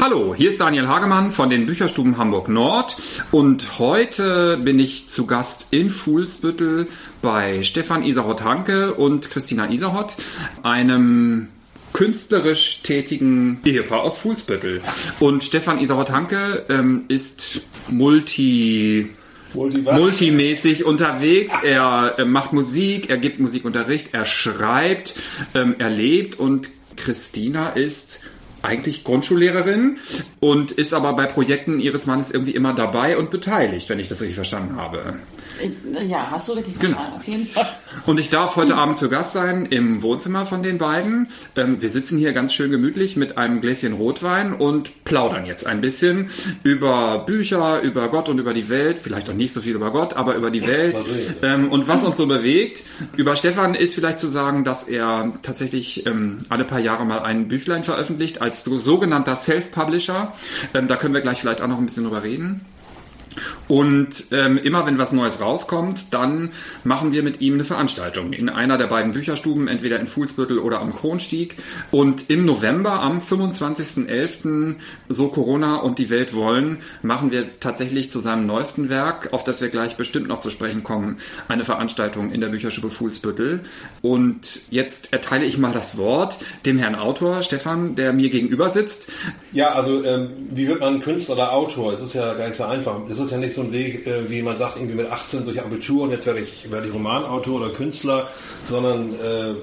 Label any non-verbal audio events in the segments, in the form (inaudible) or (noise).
Hallo, hier ist Daniel Hagemann von den Bücherstuben Hamburg Nord und heute bin ich zu Gast in Fuhlsbüttel bei Stefan Isahot-Hanke und Christina Isahot, einem künstlerisch tätigen Ehepaar aus Fuhlsbüttel. Und Stefan Isahot-Hanke ähm, ist multi... Multi multimäßig unterwegs. Er äh, macht Musik, er gibt Musikunterricht, er schreibt, ähm, er lebt und Christina ist eigentlich Grundschullehrerin und ist aber bei Projekten ihres Mannes irgendwie immer dabei und beteiligt, wenn ich das richtig verstanden habe. Ja, hast du richtig genau. verstanden, auf jeden Fall. Und ich darf heute Abend zu Gast sein im Wohnzimmer von den beiden. Ähm, wir sitzen hier ganz schön gemütlich mit einem Gläschen Rotwein und plaudern jetzt ein bisschen über Bücher, über Gott und über die Welt. Vielleicht auch nicht so viel über Gott, aber über die Welt ähm, und was uns so bewegt. Über Stefan ist vielleicht zu sagen, dass er tatsächlich ähm, alle paar Jahre mal ein Büchlein veröffentlicht als sogenannter Self-Publisher. da können wir gleich vielleicht auch noch ein bisschen drüber reden. Und ähm, immer wenn was Neues rauskommt, dann machen wir mit ihm eine Veranstaltung in einer der beiden Bücherstuben, entweder in Fuhlsbüttel oder am Kronstieg. Und im November, am 25.11., so Corona und die Welt wollen, machen wir tatsächlich zu seinem neuesten Werk, auf das wir gleich bestimmt noch zu sprechen kommen, eine Veranstaltung in der Bücherstube Fuhlsbüttel. Und jetzt erteile ich mal das Wort dem Herrn Autor, Stefan, der mir gegenüber sitzt. Ja, also ähm, wie wird man Künstler oder Autor? Es ist ja gar nicht so einfach. Es ist ja nicht so ein Weg, äh, wie man sagt, irgendwie mit 18 durch Abitur und jetzt werde ich, werde ich Romanautor oder Künstler, sondern äh,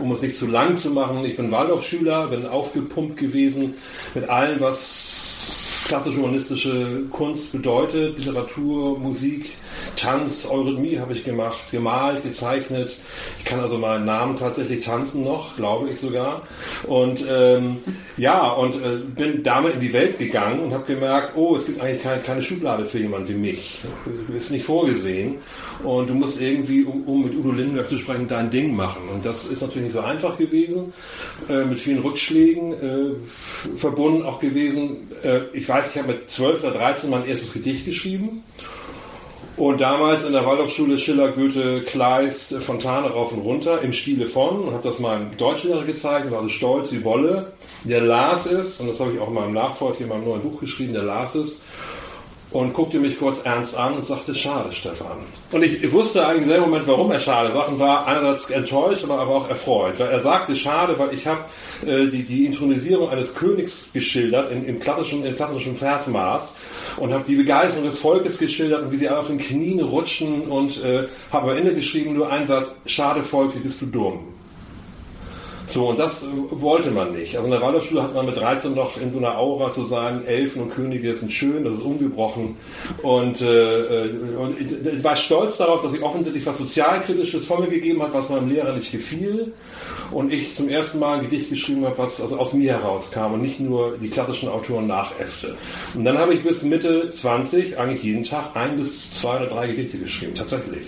um es nicht zu lang zu machen, ich bin Waldorfschüler, bin aufgepumpt gewesen mit allem, was klassische humanistische Kunst bedeutet, Literatur, Musik, Tanz, Eurythmie habe ich gemacht, gemalt, gezeichnet. Ich kann also meinen Namen tatsächlich tanzen noch, glaube ich sogar. Und ähm, ja, und äh, bin damit in die Welt gegangen und habe gemerkt, oh, es gibt eigentlich keine, keine Schublade für jemanden wie mich. Ist nicht vorgesehen. Und du musst irgendwie, um, um, mit Udo Lindenberg zu sprechen, dein Ding machen. Und das ist natürlich nicht so einfach gewesen, äh, mit vielen Rückschlägen äh, verbunden auch gewesen. Äh, ich weiß, ich habe mit 12 oder 13 mein erstes Gedicht geschrieben. Und damals in der Waldorfschule Schiller, Goethe, Kleist, Fontane rauf und runter im Stile von und habe das meinem Deutschlehrer gezeigt und war so stolz wie Wolle. Der las es, und das habe ich auch in meinem Nachfolger in meinem neuen Buch geschrieben, der las es und guckte mich kurz ernst an und sagte, schade, Stefan. Und ich wusste eigentlich im selben Moment, warum er schade sagt und war einerseits enttäuscht, aber, aber auch erfreut. Weil er sagte, schade, weil ich habe äh, die, die Intronisierung eines Königs geschildert in, im klassischen, im klassischen Versmaß und habe die Begeisterung des Volkes geschildert und wie sie alle auf den Knien rutschen und äh, habe am Ende geschrieben nur einen Satz, schade Volk, wie bist du dumm. So, und das wollte man nicht. Also in der Waldorfschule hat man mit 13 noch in so einer Aura zu sein, Elfen und Könige sind schön, das ist ungebrochen. Und, äh, und ich war stolz darauf, dass ich offensichtlich was Sozialkritisches von mir gegeben hat, was meinem Lehrer nicht gefiel. Und ich zum ersten Mal ein Gedicht geschrieben habe, was also aus mir herauskam und nicht nur die klassischen Autoren nachäffte. Und dann habe ich bis Mitte 20 eigentlich jeden Tag ein bis zwei oder drei Gedichte geschrieben, tatsächlich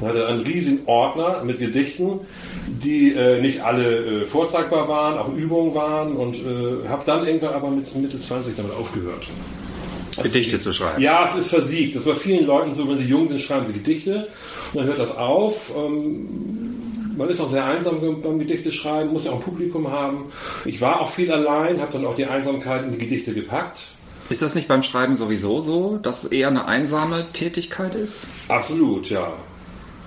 und hatte einen riesigen Ordner mit Gedichten, die äh, nicht alle äh, vorzeigbar waren, auch Übungen waren und äh, habe dann irgendwann aber mit Mitte 20 damit aufgehört. Gedichte zu schreiben. Ja, es ist versiegt. Das bei vielen Leuten so, wenn sie jung sind, schreiben sie Gedichte und dann hört das auf. Ähm, man ist auch sehr einsam beim Gedichte schreiben, muss ja auch ein Publikum haben. Ich war auch viel allein, habe dann auch die Einsamkeit in die Gedichte gepackt. Ist das nicht beim Schreiben sowieso so, dass es eher eine einsame Tätigkeit ist? Absolut, ja.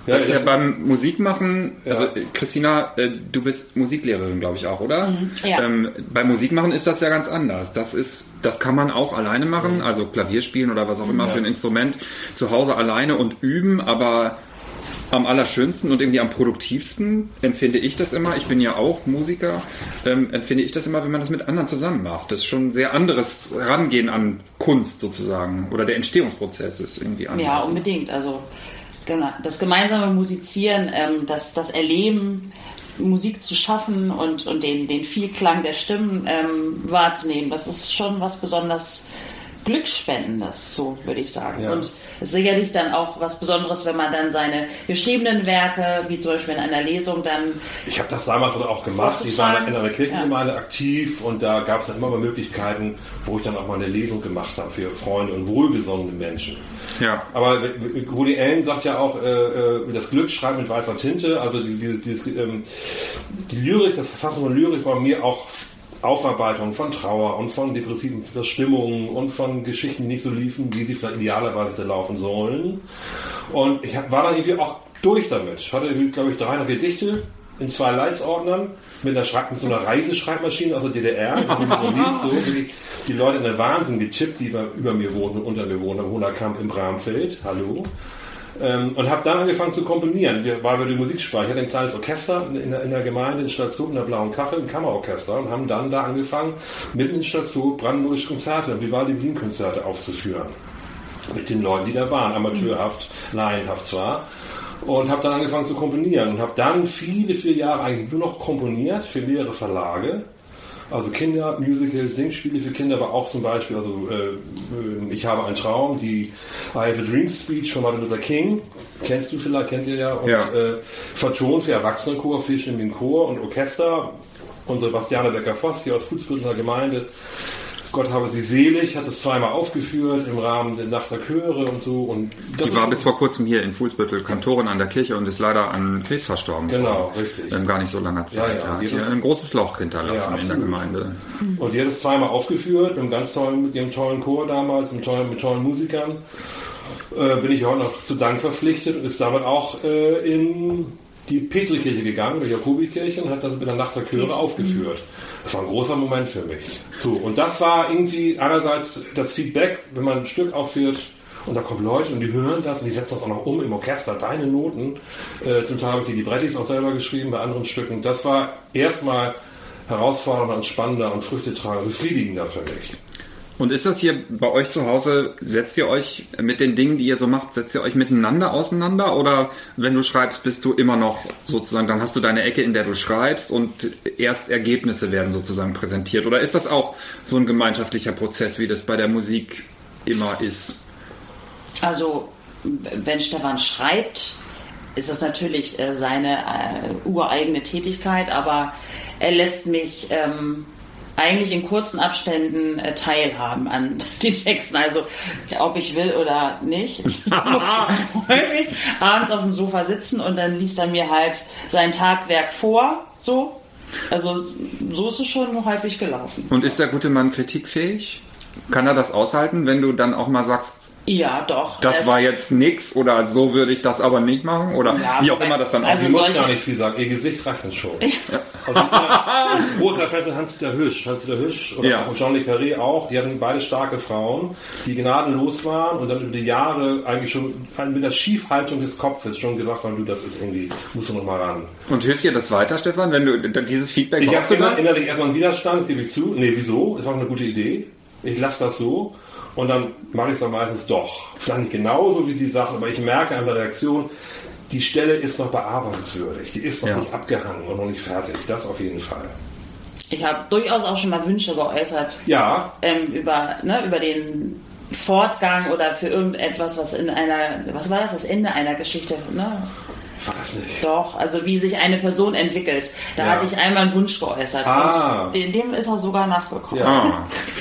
Ja, das ist ja beim Musikmachen, also ja. Christina, äh, du bist Musiklehrerin, glaube ich auch, oder? Mhm. Ja. Ähm, beim Musikmachen ist das ja ganz anders. Das ist, das kann man auch alleine machen, mhm. also Klavier spielen oder was auch immer ja. für ein Instrument zu Hause alleine und üben, aber am allerschönsten und irgendwie am produktivsten empfinde ich das immer. Ich bin ja auch Musiker, ähm, empfinde ich das immer, wenn man das mit anderen zusammen macht. Das ist schon ein sehr anderes Rangehen an Kunst sozusagen oder der Entstehungsprozess ist irgendwie anders. Ja, unbedingt. Also Genau, das gemeinsame Musizieren, ähm, das, das Erleben, Musik zu schaffen und, und den, den Vielklang der Stimmen ähm, wahrzunehmen. Das ist schon was besonders Glücksspendendes, so würde ich sagen. Ja. Und es ist sicherlich dann auch was Besonderes, wenn man dann seine geschriebenen Werke, wie zum Beispiel in einer Lesung, dann Ich habe das damals auch gemacht. Ich war in einer Kirchengemeinde aktiv und da gab es dann immer mal Möglichkeiten, wo ich dann auch mal eine Lesung gemacht habe für Freunde und wohlgesonnene Menschen. Ja. Aber Woody Allen sagt ja auch, äh, äh, das Glück schreibt mit weißer Tinte. Also diese, diese, dieses, ähm, die Lyrik, das Verfassen von Lyrik war mir auch Aufarbeitung von Trauer und von depressiven Verstimmungen und von Geschichten, die nicht so liefen, wie sie vielleicht idealerweise laufen sollen. Und ich war dann irgendwie auch durch damit. Ich hatte, glaube ich, 300 Gedichte in zwei Leitsordnern mit, einer Schreib mit so einer Reiseschreibmaschine aus der DDR. So, die, Leute in der Wahnsinn gechippt, die über, mir wohnen und unter mir wohnen, am Hohnerkamp im Bramfeld. Hallo. Ähm, und habe dann angefangen zu komponieren, wir, weil wir die Musik sprachen. Ich hatte ein kleines Orchester in der, in der Gemeinde in Station, in der Blauen Kachel, ein Kammerorchester und haben dann da angefangen, mitten in Station brandenburgische Konzerte, Vivaldi Wien Konzerte aufzuführen. Mit den Leuten, die da waren, amateurhaft, laienhaft zwar. Und habe dann angefangen zu komponieren und habe dann viele, viele Jahre eigentlich nur noch komponiert für mehrere Verlage. Also Kinder, Musicals, Singspiele für Kinder, aber auch zum Beispiel, also äh, Ich habe einen Traum, die I have a Dream Speech von Martin Luther King, kennst du vielleicht, kennt ihr ja, und Ja. Äh, vertont für Erwachsenenchor, vielstimmigen Chor und Orchester. Unsere Bastiane Becker-Voss hier aus Fußbütteler Gemeinde, Gott habe sie selig, hat es zweimal aufgeführt im Rahmen der Nacht der Chöre und so. Und das Die war bis vor kurzem hier in Fuhlsbüttel Kantorin an der Kirche und ist leider an Krebs verstorben. Genau, vor, richtig. Ähm, gar nicht so langer Zeit. Ja, ja, hat hier das- ein großes Loch hinterlassen Ja, in der. Gemeinde. Und die hat es zweimal aufgeführt, mit einem ganz tollen, mit ihrem tollen Chor damals, mit tollen, mit tollen Musikern. Äh, bin ich auch noch zu Dank verpflichtet und ist damit auch äh, in die Petrikirche gegangen, die Jakobikirche, und hat das mit der Nacht der Chöre aufgeführt. Das war ein großer Moment für mich. So, und das war irgendwie einerseits das Feedback, wenn man ein Stück aufführt, und da kommen Leute und die hören das und die setzen das auch noch um im Orchester, deine Noten. Äh, zum Teil habe ich die Librettis auch selber geschrieben bei anderen Stücken. Das war erstmal herausfordernder und spannender und früchtetragender, befriedigender für mich. Und ist das hier bei euch zu Hause, setzt ihr euch mit den Dingen, die ihr so macht, setzt ihr euch miteinander auseinander? Oder wenn du schreibst, bist du immer noch sozusagen, dann hast du deine Ecke, in der du schreibst und erst Ergebnisse werden sozusagen präsentiert? Oder ist das auch so ein gemeinschaftlicher Prozess, wie das bei der Musik immer ist? Also, wenn Stefan schreibt, ist das natürlich äh, seine äh, ureigene Tätigkeit, aber er lässt mich ähm, eigentlich in kurzen Abständen äh, teilhaben an (laughs) den Texten. Also, ob ich will oder nicht. Ich (laughs) muss (laughs) häufig abends auf dem Sofa sitzen und dann liest er mir halt sein Tagwerk vor. So. Also, so ist es schon häufig gelaufen. Und ist der gute Mann kritikfähig? Kann er das aushalten, wenn du dann auch mal sagst, Ja, doch. das Es- war jetzt nix oder so würde ich das aber nicht machen? Oder Ja, wie auch immer das dann also Sie aussieht? muss solche- gar nicht viel sagen, ihr Gesicht reicht uns schon. Also bin ein großer Fan von Hans-Dieter Hüsch. Hans-Dieter Hüsch oder Ja. auch John Le Carré auch, die hatten beide starke Frauen, die gnadenlos waren und dann über die Jahre eigentlich schon mit der Schiefhaltung des Kopfes schon gesagt haben, du, das ist irgendwie, musst du noch mal ran. Und hilft dir das weiter, Stefan, wenn du dieses Feedback Ich habe das? innerlich erstmal einen Widerstand, das gebe ich zu. Nee, wieso? Das war eine gute Idee. Ich lasse das so. Und dann mache ich es dann meistens doch. Vielleicht nicht genauso wie die Sachen, aber ich merke an der Reaktion, die Stelle ist noch bearbeitungswürdig. Die ist noch Ja. nicht abgehangen und noch nicht fertig. Das auf jeden Fall. Ich habe durchaus auch schon mal Wünsche geäußert Ja, ähm, über, ne, über den Fortgang oder für irgendetwas, was in einer, was war das, das Ende einer Geschichte, ne? weiß nicht. Doch, also wie sich eine Person entwickelt. Da Ja. hatte ich einmal einen Wunsch geäußert Ah. und dem, dem ist er sogar nachgekommen. Ja. (laughs)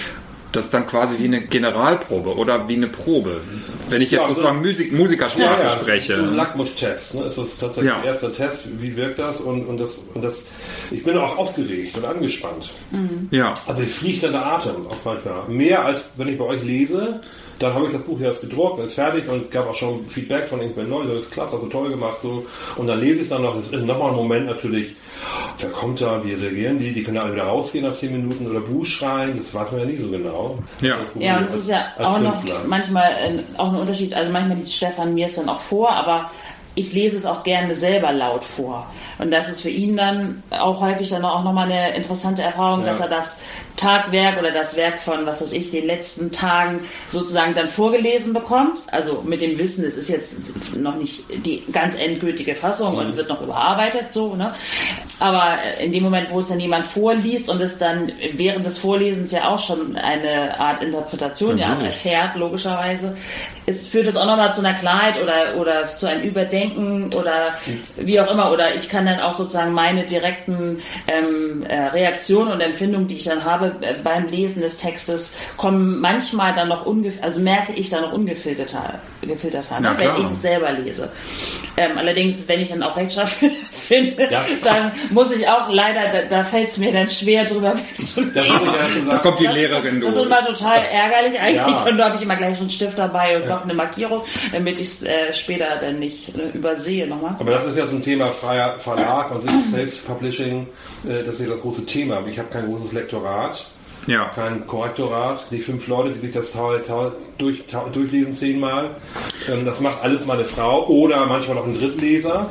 Das ist dann quasi wie eine Generalprobe oder wie eine Probe. Wenn ich jetzt Ja, also- sozusagen Musik, Musikersprache spreche. So ein Lackmustest. Ne? Es ist tatsächlich Ja. der erste Test. Wie wirkt das? Und, und das? und das. Ich bin auch aufgeregt und angespannt. Ja. Also ich fliege dann der Atem auch manchmal. Mehr als wenn ich bei euch lese. Dann habe ich das Buch jetzt gedruckt, ist fertig und es gab auch schon Feedback von irgendwelchen Leuten, das ist klasse, hast du toll gemacht. so Und dann lese ich es dann noch. Das ist nochmal ein Moment natürlich, wer kommt da, wie reagieren die? Die können ja alle wieder rausgehen nach 10 Minuten oder Buch schreien, das weiß man ja nie so genau. Ja. Ja, und es ist ja Als auch noch Künstler. manchmal äh, auch ein Unterschied. Also manchmal liest Stefan mir es dann auch vor, aber ich lese es auch gerne selber laut vor. Und das ist für ihn dann auch häufig dann auch nochmal eine interessante Erfahrung, Ja. dass er das Tagwerk oder das Werk von, was weiß ich, den letzten Tagen sozusagen dann vorgelesen bekommt. Also mit dem Wissen, es ist jetzt noch nicht die ganz endgültige Fassung und wird noch überarbeitet, so, ne? Aber in dem Moment, wo es dann jemand vorliest und es dann während des Vorlesens ja auch schon eine Art Interpretation ja, erfährt, logischerweise, es führt es auch nochmal zu einer Klarheit oder, oder zu einem Überdenken oder wie auch immer. Oder ich kann dann auch sozusagen meine direkten ähm, äh, Reaktionen und Empfindungen, die ich dann habe, äh, beim Lesen des Textes, kommen manchmal dann noch ungefiltert, also merke ich dann noch ungefilterter, gefilterter, ne, wenn ich es selber lese. Ähm, allerdings, wenn ich dann auch Rechtschreibung (laughs) finde, ja. dann muss ich auch leider, da, da fällt es mir dann schwer drüber (laughs) zu lesen. Da kommt die Lehrerin durch. Das ist immer total ärgerlich eigentlich. Ja. Und da habe ich immer gleich einen Stift dabei und ja. noch eine Markierung, damit ich es äh, später dann nicht äh, übersehe nochmal. Aber das ist ja so ein Thema freier Verlag und Self-Publishing, äh, das ist ja das große Thema. Ich habe kein großes Lektorat ja. kein Korrektorat, nicht fünf Leute, die sich das durch, durchlesen zehnmal. Ähm, das macht alles meine Frau oder manchmal noch ein Drittleser.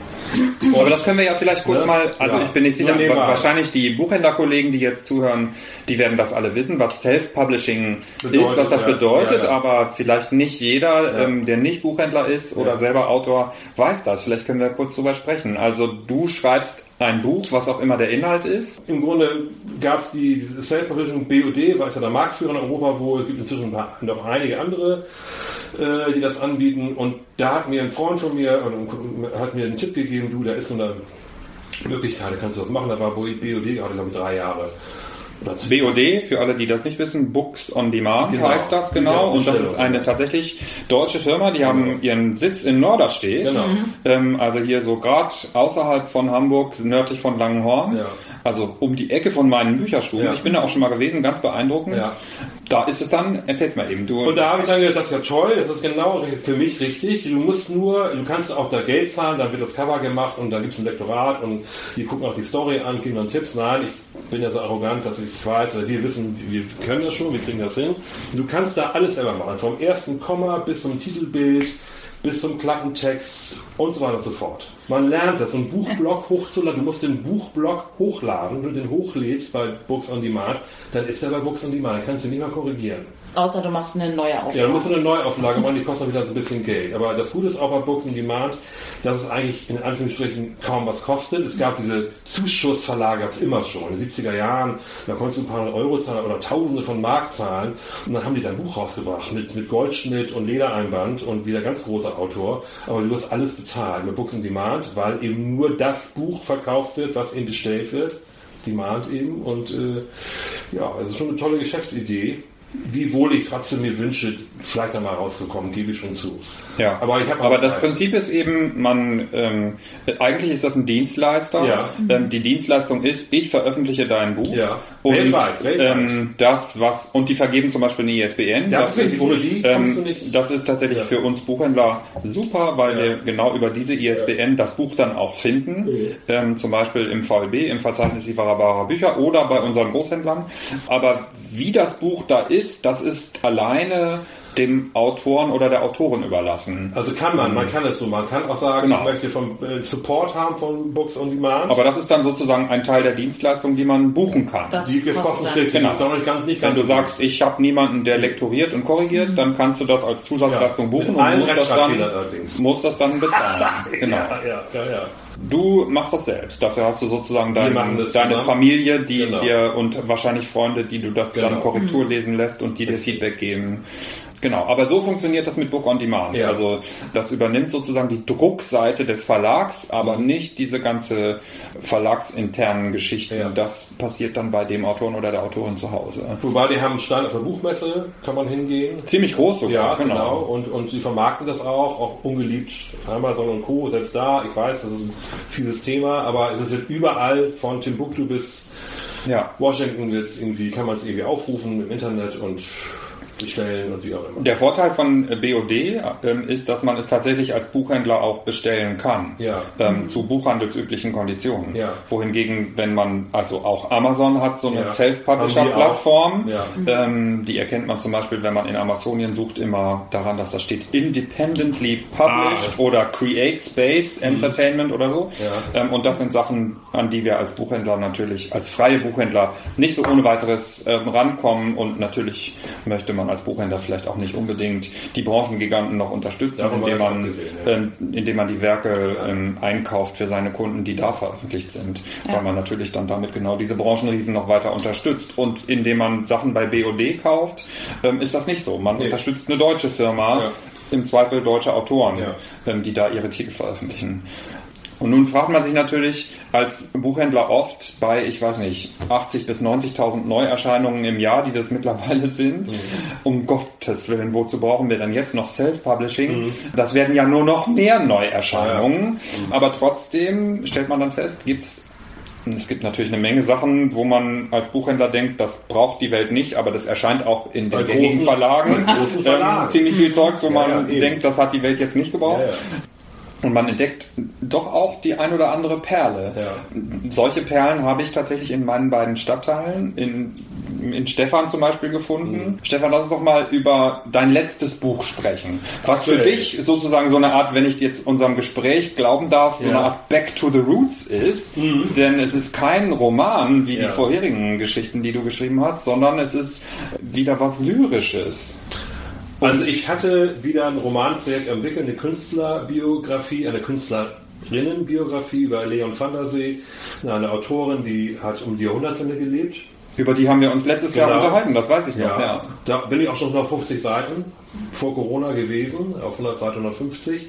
Und Aber das können wir ja vielleicht kurz ne? mal, also ja. ich bin nicht sicher, wahrscheinlich die Buchhändlerkollegen, die jetzt zuhören, die werden das alle wissen, was Self-Publishing ist, was das ja. bedeutet, ja, aber vielleicht nicht jeder, ähm, der nicht Buchhändler ist oder selber Autor, weiß das. Vielleicht können wir kurz drüber sprechen. Also du schreibst ein Buch, was auch immer der Inhalt ist? Im Grunde gab es die Self-Publishing BOD, war es ja der Marktführer in Europa, wo es gibt inzwischen noch einige andere, äh, die das anbieten. Und da hat mir ein Freund von mir äh, hat mir einen Tipp gegeben, du, da ist so eine Möglichkeit, da kannst du das machen. Da war BOD gerade, glaube ich, drei Jahre. BOD, für alle, die das nicht wissen, Books on Demand genau. heißt das genau. Und das ist eine tatsächlich deutsche Firma, die genau. haben ihren Sitz in Norderstedt. Genau. Ähm, also hier so gerade außerhalb von Hamburg, nördlich von Langenhorn. Ja. Also um die Ecke von meinen Bücherstuben. Ja. Ich bin da auch schon mal gewesen, ganz beeindruckend. Ja. Da ist es dann, erzähl's mal eben. Du und da habe ich dann gedacht, das ist ja toll, das ist genau für mich richtig. Du musst nur, du kannst auch da Geld zahlen, dann wird das Cover gemacht und dann gibt es ein Lektorat und die gucken auch die Story an, geben dann Tipps. Nein, ich bin ja so arrogant, dass ich weiß, oder wir wissen, wir können das schon, wir kriegen das hin. Du kannst da alles selber machen, vom ersten Komma bis zum Titelbild, bis zum Klappentext und so weiter und so fort. Man lernt das, so einen Buchblock hochzuladen. Du musst den Buchblock hochladen. Wenn du den hochlädst bei Books on Demand, dann ist er bei Books on Demand. Dann kannst du ihn nicht mehr korrigieren. Außer du machst eine neue Auflage. Ja, du musst eine Neuauflage machen, die kostet wieder so ein bisschen Geld. Aber das Gute ist auch bei Books on Demand, dass es eigentlich in Anführungsstrichen kaum was kostet. Es gab diese Zuschussverlage, gab es immer schon. In den 70er Jahren, da konntest du ein paar Euro zahlen oder Tausende von Mark zahlen. Und dann haben die dein Buch rausgebracht mit, mit Goldschnitt und Ledereinband und wieder ganz großer Autor. Aber du hast alles bezahlt mit Books on Demand, weil eben nur das Buch verkauft wird, was eben bestellt wird. Demand eben. Und äh, ja, es ist schon eine tolle Geschäftsidee wie wohl ich trotzdem mir wünsche, vielleicht einmal rauszukommen, gebe ich schon zu. Ja, aber, ich aber das Prinzip ist eben, man ähm, eigentlich ist das ein Dienstleister. Ja. Ähm, die Dienstleistung ist, ich veröffentliche dein Buch ja. Und weltweit, weltweit. Ähm, das was und die vergeben zum Beispiel eine ISBN. Das, das ist, die ähm, du nicht. Das ist tatsächlich ja. für uns Buchhändler super, weil wir genau über diese ISBN das Buch dann auch finden, ähm, zum Beispiel im VLB, im Verzeichnis lieferbarer Bücher oder bei unseren Großhändlern. Aber wie das Buch da ist, das ist alleine dem Autoren oder der Autorin überlassen. Also kann man, man kann es so, man kann auch sagen, genau. ich möchte vom äh, Support haben von Books on Demand. Aber das ist dann sozusagen ein Teil der Dienstleistung, die man buchen kann. Das die ist kostenpflichtig, genau. nicht ganz, nicht ganz Wenn du sagst, ich habe niemanden, der lektoriert und korrigiert, mhm. dann kannst du das als Zusatzleistung ja. buchen und musst das, dann, musst das dann bezahlen. (laughs) genau. Ja, ja, ja, ja. Du machst das selbst. Dafür hast du sozusagen dein, deine Familie, die genau. dir und wahrscheinlich Freunde, die du das genau. dann Korrektur lesen lässt und die dir Feedback geben. Genau, aber so funktioniert das mit Book on Demand. Ja. Also das übernimmt sozusagen die Druckseite des Verlags, aber nicht diese ganze verlagsinternen Geschichten. Ja. Das passiert dann bei dem Autoren oder der Autorin zu Hause. Wobei die haben einen Stand auf der Buchmesse, kann man hingehen. Ziemlich groß sogar. Ja, genau. genau. Und, und sie vermarkten das auch, auch ungeliebt. Amazon und Co. selbst da. Ich weiß, das ist ein fieses Thema, aber es wird überall von Timbuktu bis ja. Washington jetzt irgendwie, kann man es irgendwie aufrufen im Internet und bestellen und wie auch immer. Der Vorteil von BOD ähm, ist, dass man es tatsächlich als Buchhändler auch bestellen kann. Ja. Ähm, zu buchhandelsüblichen Konditionen. Ja. Wohingegen, wenn man, also auch Amazon hat so eine Ja. Self-Publisher-Plattform, auch. ähm, die erkennt man zum Beispiel, wenn man in Amazonien sucht, immer daran, dass da steht Independently Published Ah. oder Create Space Entertainment oder so. Ja. Ähm, und das sind Sachen, an die wir als Buchhändler natürlich, als freie Buchhändler nicht so ohne weiteres ähm, rankommen. Und natürlich möchte man als Buchhändler vielleicht auch nicht unbedingt die Branchengiganten noch unterstützen, indem man, abgesehen, ja. ähm, indem man die Werke ähm, einkauft für seine Kunden, die da veröffentlicht sind. Weil man natürlich dann damit genau diese Branchenriesen noch weiter unterstützt. Und indem man Sachen bei BOD kauft, ähm, ist das nicht so. Man Nee. unterstützt eine deutsche Firma, Ja. im Zweifel deutsche Autoren, Ja. die da ihre Titel veröffentlichen. Und nun fragt man sich natürlich als Buchhändler oft bei, ich weiß nicht, 80.000 bis 90.000 Neuerscheinungen im Jahr, die das mittlerweile sind, um Gottes Willen, wozu brauchen wir denn jetzt noch Self-Publishing? Das werden ja nur noch mehr Neuerscheinungen. Aber trotzdem stellt man dann fest, gibt's es gibt natürlich eine Menge Sachen, wo man als Buchhändler denkt, das braucht die Welt nicht, aber das erscheint auch in den großen- Verlagen. großen Verlagen. Ähm, ziemlich viel Zeugs, wo man ja, denkt, das hat die Welt jetzt nicht gebraucht. Ja, ja. Und man entdeckt doch auch die ein oder andere Perle. Ja. Solche Perlen habe ich tatsächlich in meinen beiden Stadtteilen, in, in Stefan zum Beispiel gefunden. Mhm. Stefan, lass uns doch mal über dein letztes Buch sprechen. Was für Natürlich. dich sozusagen so eine Art, wenn ich jetzt unserem Gespräch glauben darf, so Ja. eine Art Back to the Roots ist. Denn es ist kein Roman wie Ja. die vorherigen Geschichten, die du geschrieben hast, sondern es ist wieder was Lyrisches. Also ich hatte wieder ein Romanprojekt entwickelt, eine Künstlerbiografie, eine Künstlerinnenbiografie über Leon van der See, eine Autorin, die hat um die Jahrhundertwende gelebt. Über die haben wir uns letztes Jahr Genau. unterhalten, das weiß ich noch. Ja, Ja. da bin ich auch schon auf 50 Seiten vor Corona gewesen, auf 100 Seiten 150.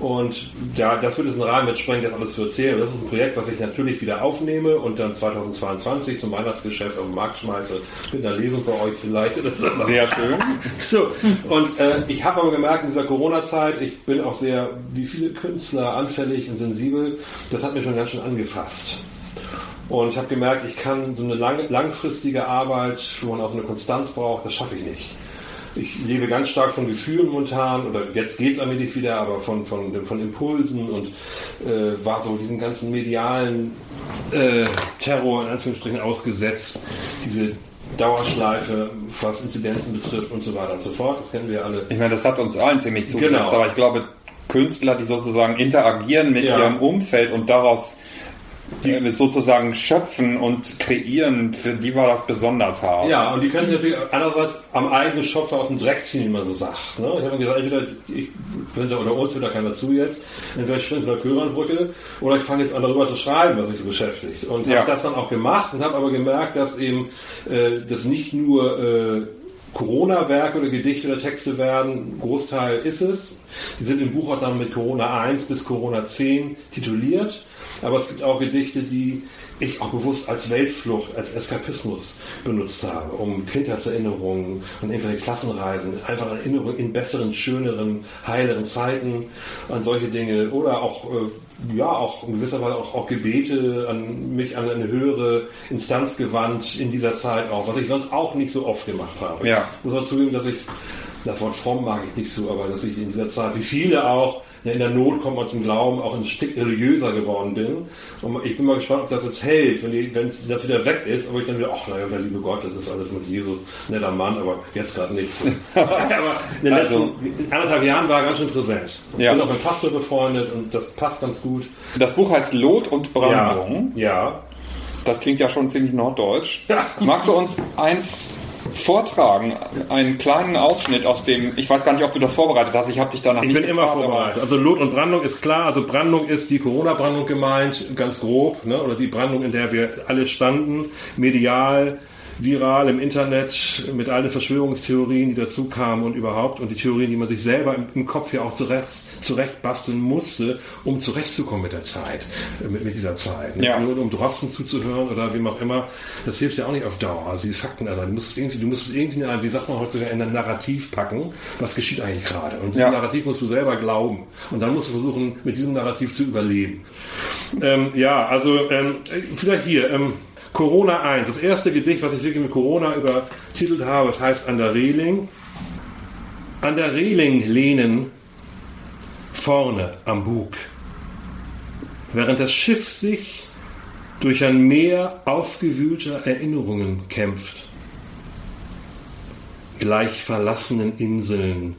Und ja, das würde es einen Rahmen mitsprengen, das alles zu erzählen. Das ist ein Projekt, was ich natürlich wieder aufnehme und dann 2022 zum Weihnachtsgeschäft auf den Markt schmeiße. Mit einer Lesung bei euch vielleicht. Sehr schön. (laughs) So, und äh, ich habe aber gemerkt in dieser Corona-Zeit, ich bin auch sehr, wie viele Künstler, anfällig und sensibel. Das hat mich schon ganz schön angefasst. Und ich habe gemerkt, ich kann so eine lang, langfristige Arbeit, wo man auch so eine Konstanz braucht, das schaffe ich nicht. Ich lebe ganz stark von Gefühlen momentan, oder jetzt geht es allmählich wieder, aber von, von, von Impulsen und äh, war so diesen ganzen medialen äh, Terror in Anführungsstrichen ausgesetzt. Diese Dauerschleife, was Inzidenzen betrifft und so weiter und so fort. Das kennen wir alle. Ich meine, das hat uns allen ziemlich zugesetzt, Genau. aber ich glaube, Künstler, die sozusagen interagieren mit Ja. ihrem Umfeld und daraus äh, sozusagen schöpfen und kreieren, für die war das besonders hart. Ja, und die können sich natürlich einerseits am eigenen Schopf aus dem Dreck ziehen, wie man so sagt. Ne? Ich habe gesagt, entweder ich, könnte, oder uns hört da keiner zu jetzt, entweder ich springe von der Köhrenbrücke oder ich fange jetzt an darüber zu schreiben, was mich so beschäftigt. Und Ja. habe das dann auch gemacht und habe aber gemerkt, dass eben äh, das nicht nur äh, Corona-Werke oder Gedichte oder Texte werden, Großteil ist es. Die sind im Buch auch dann mit Corona 1 bis Corona 10 tituliert. Aber es gibt auch Gedichte, die ich auch bewusst als Weltflucht, als Eskapismus benutzt habe, um Kindheitserinnerungen und irgendwelche Klassenreisen, einfach Erinnerungen in besseren, schöneren, heileren Zeiten an solche Dinge oder auch äh, ja auch in gewisser Weise auch, auch Gebete an mich an eine höhere Instanz gewandt in dieser Zeit auch, was ich sonst auch nicht so oft gemacht habe. Ja. Ich muss auch zugeben, dass ich das Wort fromm mag ich nicht so, aber dass ich in dieser Zeit, wie viele auch, ja, in der Not kommt man zum Glauben, auch ein Stück religiöser geworden bin. Und ich bin mal gespannt, ob das jetzt hält, wenn, die, wenn das wieder weg ist, aber ich dann wieder, ach naja, der liebe Gott, das ist alles mit Jesus, netter Mann, aber jetzt gerade nicht. (laughs) aber in den Also- letzten anderthalb Jahren war er ganz schön präsent. Ich Ja. bin auch mit Pastor befreundet und das passt ganz gut. Das Buch heißt Lot und Brandung. ja. Das klingt ja schon ziemlich norddeutsch. Ja. Magst du uns eins vortragen, einen kleinen Ausschnitt aus dem, ich weiß gar nicht, ob du das vorbereitet hast, ich habe dich danach Ich nicht bin immer gefragt, vorbereitet. Also Lot und Brandung ist klar. Also Brandung ist die Corona-Brandung gemeint, ganz grob. Ne? Oder die Brandung, in der wir alle standen, medial, viral im Internet, mit allen Verschwörungstheorien, die dazu kamen und überhaupt. Und die Theorien, die man sich selber im, im Kopf ja auch zurecht, zurecht basteln musste, um zurechtzukommen mit der Zeit, mit, mit dieser Zeit. Ne? Ja. Nur um Drosten zuzuhören oder wem auch immer. Das hilft ja auch nicht auf Dauer. Also die Fakten, Alter, du musst es irgendwie, du musst es irgendwie, wie sagt man heutzutage, in ein Narrativ packen. Was geschieht eigentlich gerade? Und Ja. Narrativ musst du selber glauben. Und dann musst du versuchen, mit diesem Narrativ zu überleben. Ähm, ja, also ähm, vielleicht hier. Ähm, Corona 1, das erste Gedicht, was ich wirklich mit Corona übertitelt habe, das heißt An der Reling. An der Reling lehnen, vorne am Bug, während das Schiff sich durch ein Meer aufgewühlter Erinnerungen kämpft. Gleich verlassenen Inseln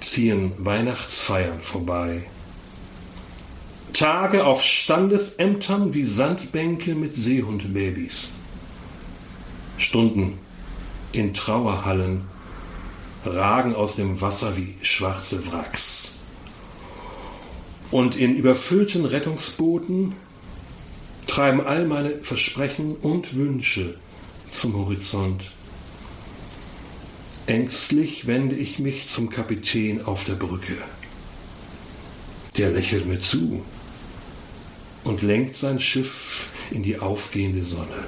ziehen Weihnachtsfeiern vorbei. Tage auf Standesämtern wie Sandbänke mit Seehundbabys. Stunden in Trauerhallen ragen aus dem Wasser wie schwarze Wracks. Und in überfüllten Rettungsbooten treiben all meine Versprechen und Wünsche zum Horizont. Ängstlich wende ich mich zum Kapitän auf der Brücke. Der lächelt mir zu und lenkt sein Schiff in die aufgehende Sonne.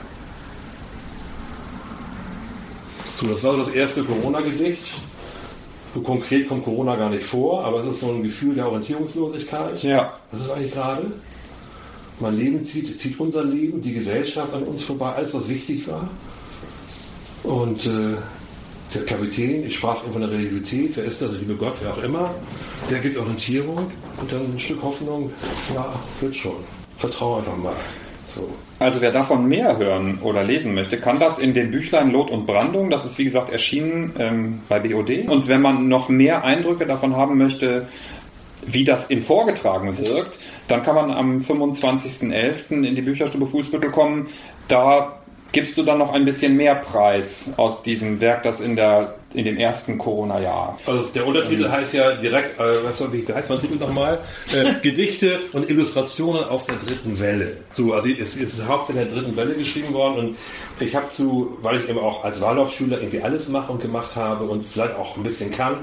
So, das war das erste Corona-Gedicht. So konkret kommt Corona gar nicht vor, aber es ist so ein Gefühl der Orientierungslosigkeit. Ja. Das ist eigentlich gerade. Mein Leben zieht, zieht unser Leben, die Gesellschaft an uns vorbei, alles, was wichtig war. Und äh, der Kapitän, ich sprach über eine Religiosität, wer ist das, liebe Gott, wer auch immer, der gibt Orientierung und dann ein Stück Hoffnung, ja, wird schon. Vertraue einfach mal. So. Also wer davon mehr hören oder lesen möchte, kann das in den Büchlein Lot und Brandung, das ist wie gesagt erschienen ähm, bei BOD. Und wenn man noch mehr Eindrücke davon haben möchte, wie das in vorgetragen wirkt, dann kann man am 25.11. in die Bücherstube Fußbüttel kommen. Da gibst du dann noch ein bisschen mehr Preis aus diesem Werk, das in der in dem ersten Corona-Jahr. Also der Untertitel ähm. heißt ja direkt, äh, was soll, wie heißt mein Titel nochmal? Äh, (laughs) Gedichte und Illustrationen aus der dritten Welle. So, also es, es ist hauptsächlich in der dritten Welle geschrieben worden und ich habe zu, weil ich eben auch als Waldorfschüler irgendwie alles mache und gemacht habe und vielleicht auch ein bisschen kann,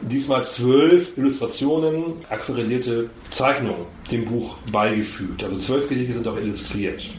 diesmal zwölf Illustrationen, aquarellierte Zeichnungen dem Buch beigefügt. Also zwölf Gedichte sind auch illustriert.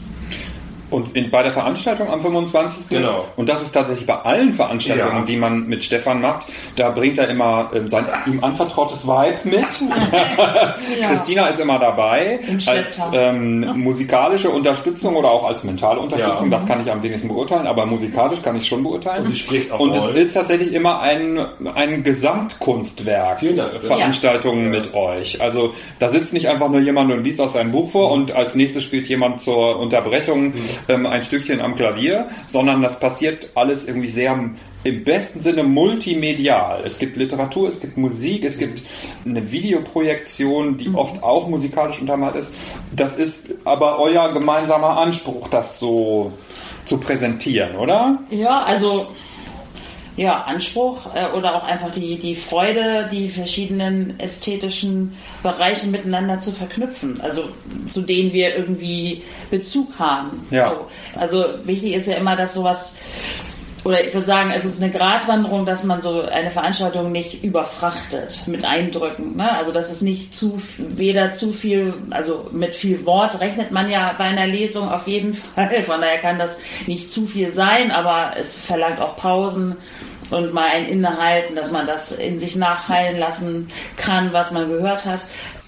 Und in, bei der Veranstaltung am 25. Genau. Und das ist tatsächlich bei allen Veranstaltungen, ja. die man mit Stefan macht, da bringt er immer ähm, sein ihm anvertrautes Vibe mit. (laughs) ja. Christina ist immer dabei als ähm, musikalische Unterstützung oder auch als mentale Unterstützung. Ja. Das kann ich am wenigsten beurteilen, aber musikalisch kann ich schon beurteilen. Und, die spricht auch Und es ist tatsächlich immer ein, ein Gesamtkunstwerk. Vielen Dank. Veranstaltungen mit euch. Also da sitzt nicht einfach nur jemand und liest aus seinem Buch vor und als nächstes spielt jemand zur Unterbrechung. Ähm, ein Stückchen am Klavier, sondern das passiert alles irgendwie sehr im besten Sinne multimedial. Es gibt Literatur, es gibt Musik, es gibt eine Videoprojektion, die mhm. oft auch musikalisch untermalt ist. Das ist aber euer gemeinsamer Anspruch, das so zu präsentieren, oder? Ja, also ja, Anspruch äh, oder auch einfach die, die Freude, die verschiedenen ästhetischen Bereiche miteinander zu verknüpfen, also zu denen wir irgendwie Bezug haben. Ja. So. Also wichtig ist ja immer, dass sowas oder ich würde sagen, es ist eine Gratwanderung, dass man so eine Veranstaltung nicht überfrachtet mit Eindrücken. Ne? Also dass es nicht zu weder zu viel, also mit viel Wort rechnet man ja bei einer Lesung auf jeden (laughs) Fall. Von daher kann das nicht zu viel sein, aber es verlangt auch Pausen und mal ein Innehalten, dass man das in sich nachhallen lassen kann, was man gehört hat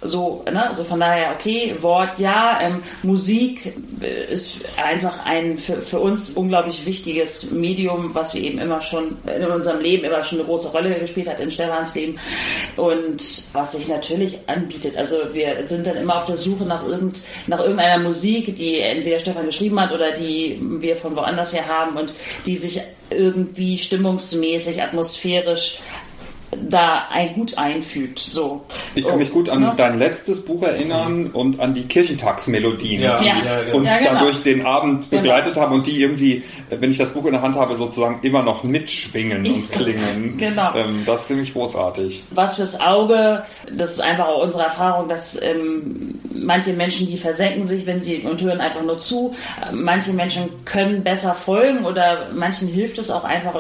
so, ne, also von daher, okay, Wort ja, ähm, Musik äh, ist einfach ein für, für uns unglaublich wichtiges Medium, was wir eben immer schon in unserem Leben immer schon eine große Rolle gespielt hat in Stefans Leben und was sich natürlich anbietet. Also wir sind dann immer auf der Suche nach, irgend, nach irgendeiner Musik, die entweder Stefan geschrieben hat oder die wir von woanders her haben und die sich irgendwie stimmungsmäßig, atmosphärisch da ein gut einfügt. So. Ich kann mich gut an ja. dein letztes Buch erinnern und an die Kirchentagsmelodien, ja. die ja. uns genau. dadurch den Abend genau. begleitet genau. haben und die irgendwie, wenn ich das Buch in der Hand habe, sozusagen immer noch mitschwingen und (laughs) klingen. genau. Ähm, das ist ziemlich großartig. Was fürs Auge, das ist einfach auch unsere Erfahrung, dass ähm, manche Menschen, die versenken sich, wenn sie und hören einfach nur zu. Manche Menschen können besser folgen oder manchen hilft es auch einfach,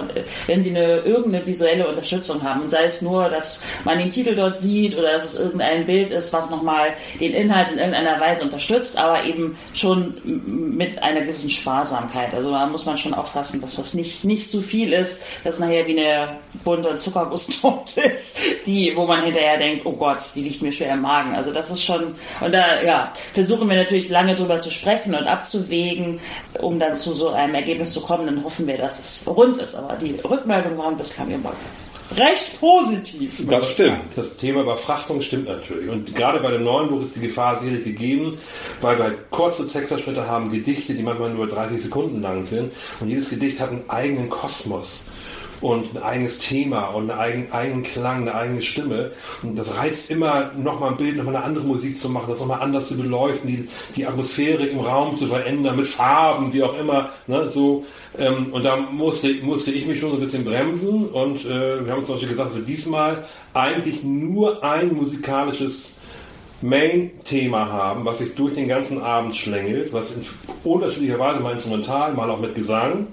wenn sie eine irgendeine visuelle Unterstützung haben. Und sei es nur, dass man den Titel dort sieht oder dass es irgendein Bild ist, was nochmal den Inhalt in irgendeiner Weise unterstützt, aber eben schon mit einer gewissen Sparsamkeit. Also da muss man schon aufpassen, dass das nicht, nicht zu viel ist, dass nachher wie eine bunte Zuckergusstorte (laughs) ist, die, wo man hinterher denkt, oh Gott, die liegt mir schwer im Magen. Also das ist schon, und da ja, versuchen wir natürlich lange drüber zu sprechen und abzuwägen, um dann zu so einem Ergebnis zu kommen. Dann hoffen wir, dass es rund ist. Aber die Rückmeldungen waren bislang immer recht positiv. Das stimmt. Das Thema Überfrachtung stimmt natürlich. Und gerade bei dem neuen Buch ist die Gefahr sicherlich gegeben, weil wir kurze Textabschnitte haben, Gedichte, die manchmal nur 30 Sekunden lang sind. Und jedes Gedicht hat einen eigenen Kosmos und ein eigenes Thema und einen eigenen, Klang, eine eigene Stimme. Und das reizt immer, nochmal ein Bild, nochmal eine andere Musik zu machen, das nochmal anders zu beleuchten, die, die Atmosphäre im Raum zu verändern, mit Farben, wie auch immer. Ne, so, ähm, und da musste, musste ich mich schon so ein bisschen bremsen und äh, wir haben uns Beispiel gesagt, für diesmal eigentlich nur ein musikalisches Main-Thema haben, was sich durch den ganzen Abend schlängelt, was in unterschiedlicher Weise mal instrumental, mal auch mit Gesang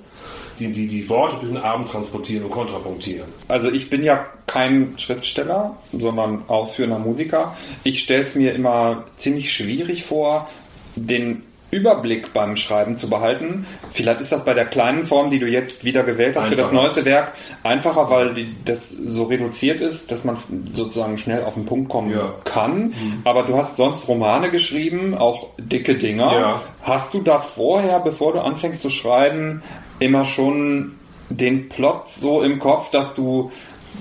die, die, die Worte durch den Abend transportieren und kontrapunktieren. Also ich bin ja kein Schriftsteller, sondern ausführender Musiker. Ich stelle es mir immer ziemlich schwierig vor, den Überblick beim Schreiben zu behalten. Vielleicht ist das bei der kleinen Form, die du jetzt wieder gewählt hast einfacher. für das neueste Werk, einfacher, weil die, das so reduziert ist, dass man sozusagen schnell auf den Punkt kommen ja. kann. Mhm. Aber du hast sonst Romane geschrieben, auch dicke Dinger. Ja. Hast du da vorher, bevor du anfängst zu schreiben, immer schon den Plot so im Kopf, dass du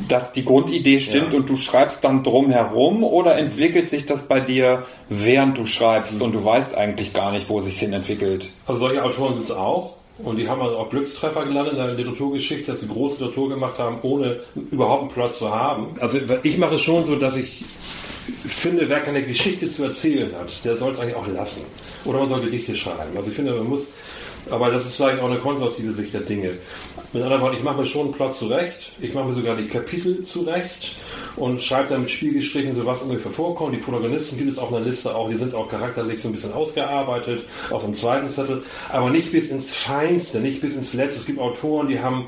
dass die Grundidee stimmt ja. und du schreibst dann drum herum oder entwickelt sich das bei dir, während du schreibst mhm. und du weißt eigentlich gar nicht, wo sich hin entwickelt? Also solche Autoren gibt es auch und die haben also auch Glückstreffer gelandet in der Literaturgeschichte, dass sie große Literatur gemacht haben, ohne überhaupt einen Plot zu haben. Also ich mache es schon so, dass ich finde, wer keine Geschichte zu erzählen hat, der soll es eigentlich auch lassen. Oder man soll Gedichte schreiben. Also ich finde, man muss aber das ist vielleicht auch eine konservative Sicht der Dinge. Mit anderen Worten, ich mache mir schon einen Plot zurecht. Ich mache mir sogar die Kapitel zurecht und schreibe dann mit Spielgestrichen so was ungefähr vorkommt. Die Protagonisten gibt es auf einer Liste auch, die sind auch charakterlich so ein bisschen ausgearbeitet, auf dem zweiten Zettel, aber nicht bis ins Feinste, nicht bis ins Letzte. Es gibt Autoren, die haben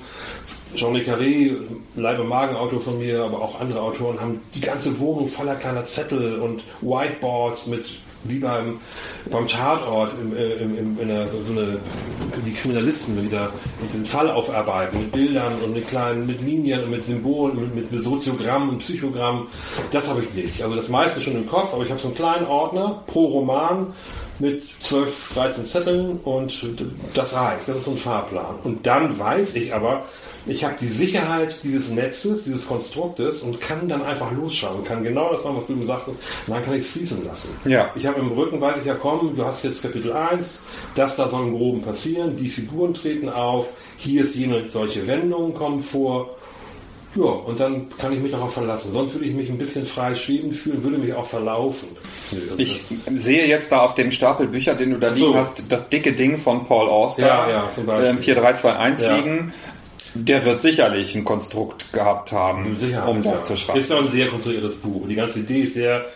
Jean Le Carré, Leib- und Magen-Autor von mir, aber auch andere Autoren haben die ganze Wohnung voller kleiner Zettel und Whiteboards mit wie beim, beim Tatort im, äh, im, im, in der, so eine, die Kriminalisten wieder den Fall aufarbeiten mit Bildern und mit kleinen, mit Linien und mit Symbolen, mit, mit Soziogramm und Psychogramm. Das habe ich nicht. Also das meiste schon im Kopf, aber ich habe so einen kleinen Ordner pro Roman mit 12, 13 Zetteln und das reicht. Das ist so ein Fahrplan. Und dann weiß ich aber, ich habe die Sicherheit dieses Netzes, dieses Konstruktes und kann dann einfach losschauen, kann genau das machen, was du eben sagtest, und dann kann ich es fließen lassen. Ja. Ich habe im Rücken, weiß ich ja, komm, du hast jetzt Kapitel 1, das da soll im Groben passieren, die Figuren treten auf, hier ist jene solche Wendungen kommen vor ja, und dann kann ich mich darauf verlassen. Sonst würde ich mich ein bisschen frei schweben fühlen, würde mich auch verlaufen. Ich sehe jetzt da auf dem Stapel Bücher, den du da liegen hast, das dicke Ding von Paul Auster, ja, ja, Beispiel. 4321 ja. liegen der wird sicherlich ein Konstrukt gehabt haben, um das ja. zu schreiben. Ist doch ein sehr konstruiertes Buch. Die ganze Idee ist sehr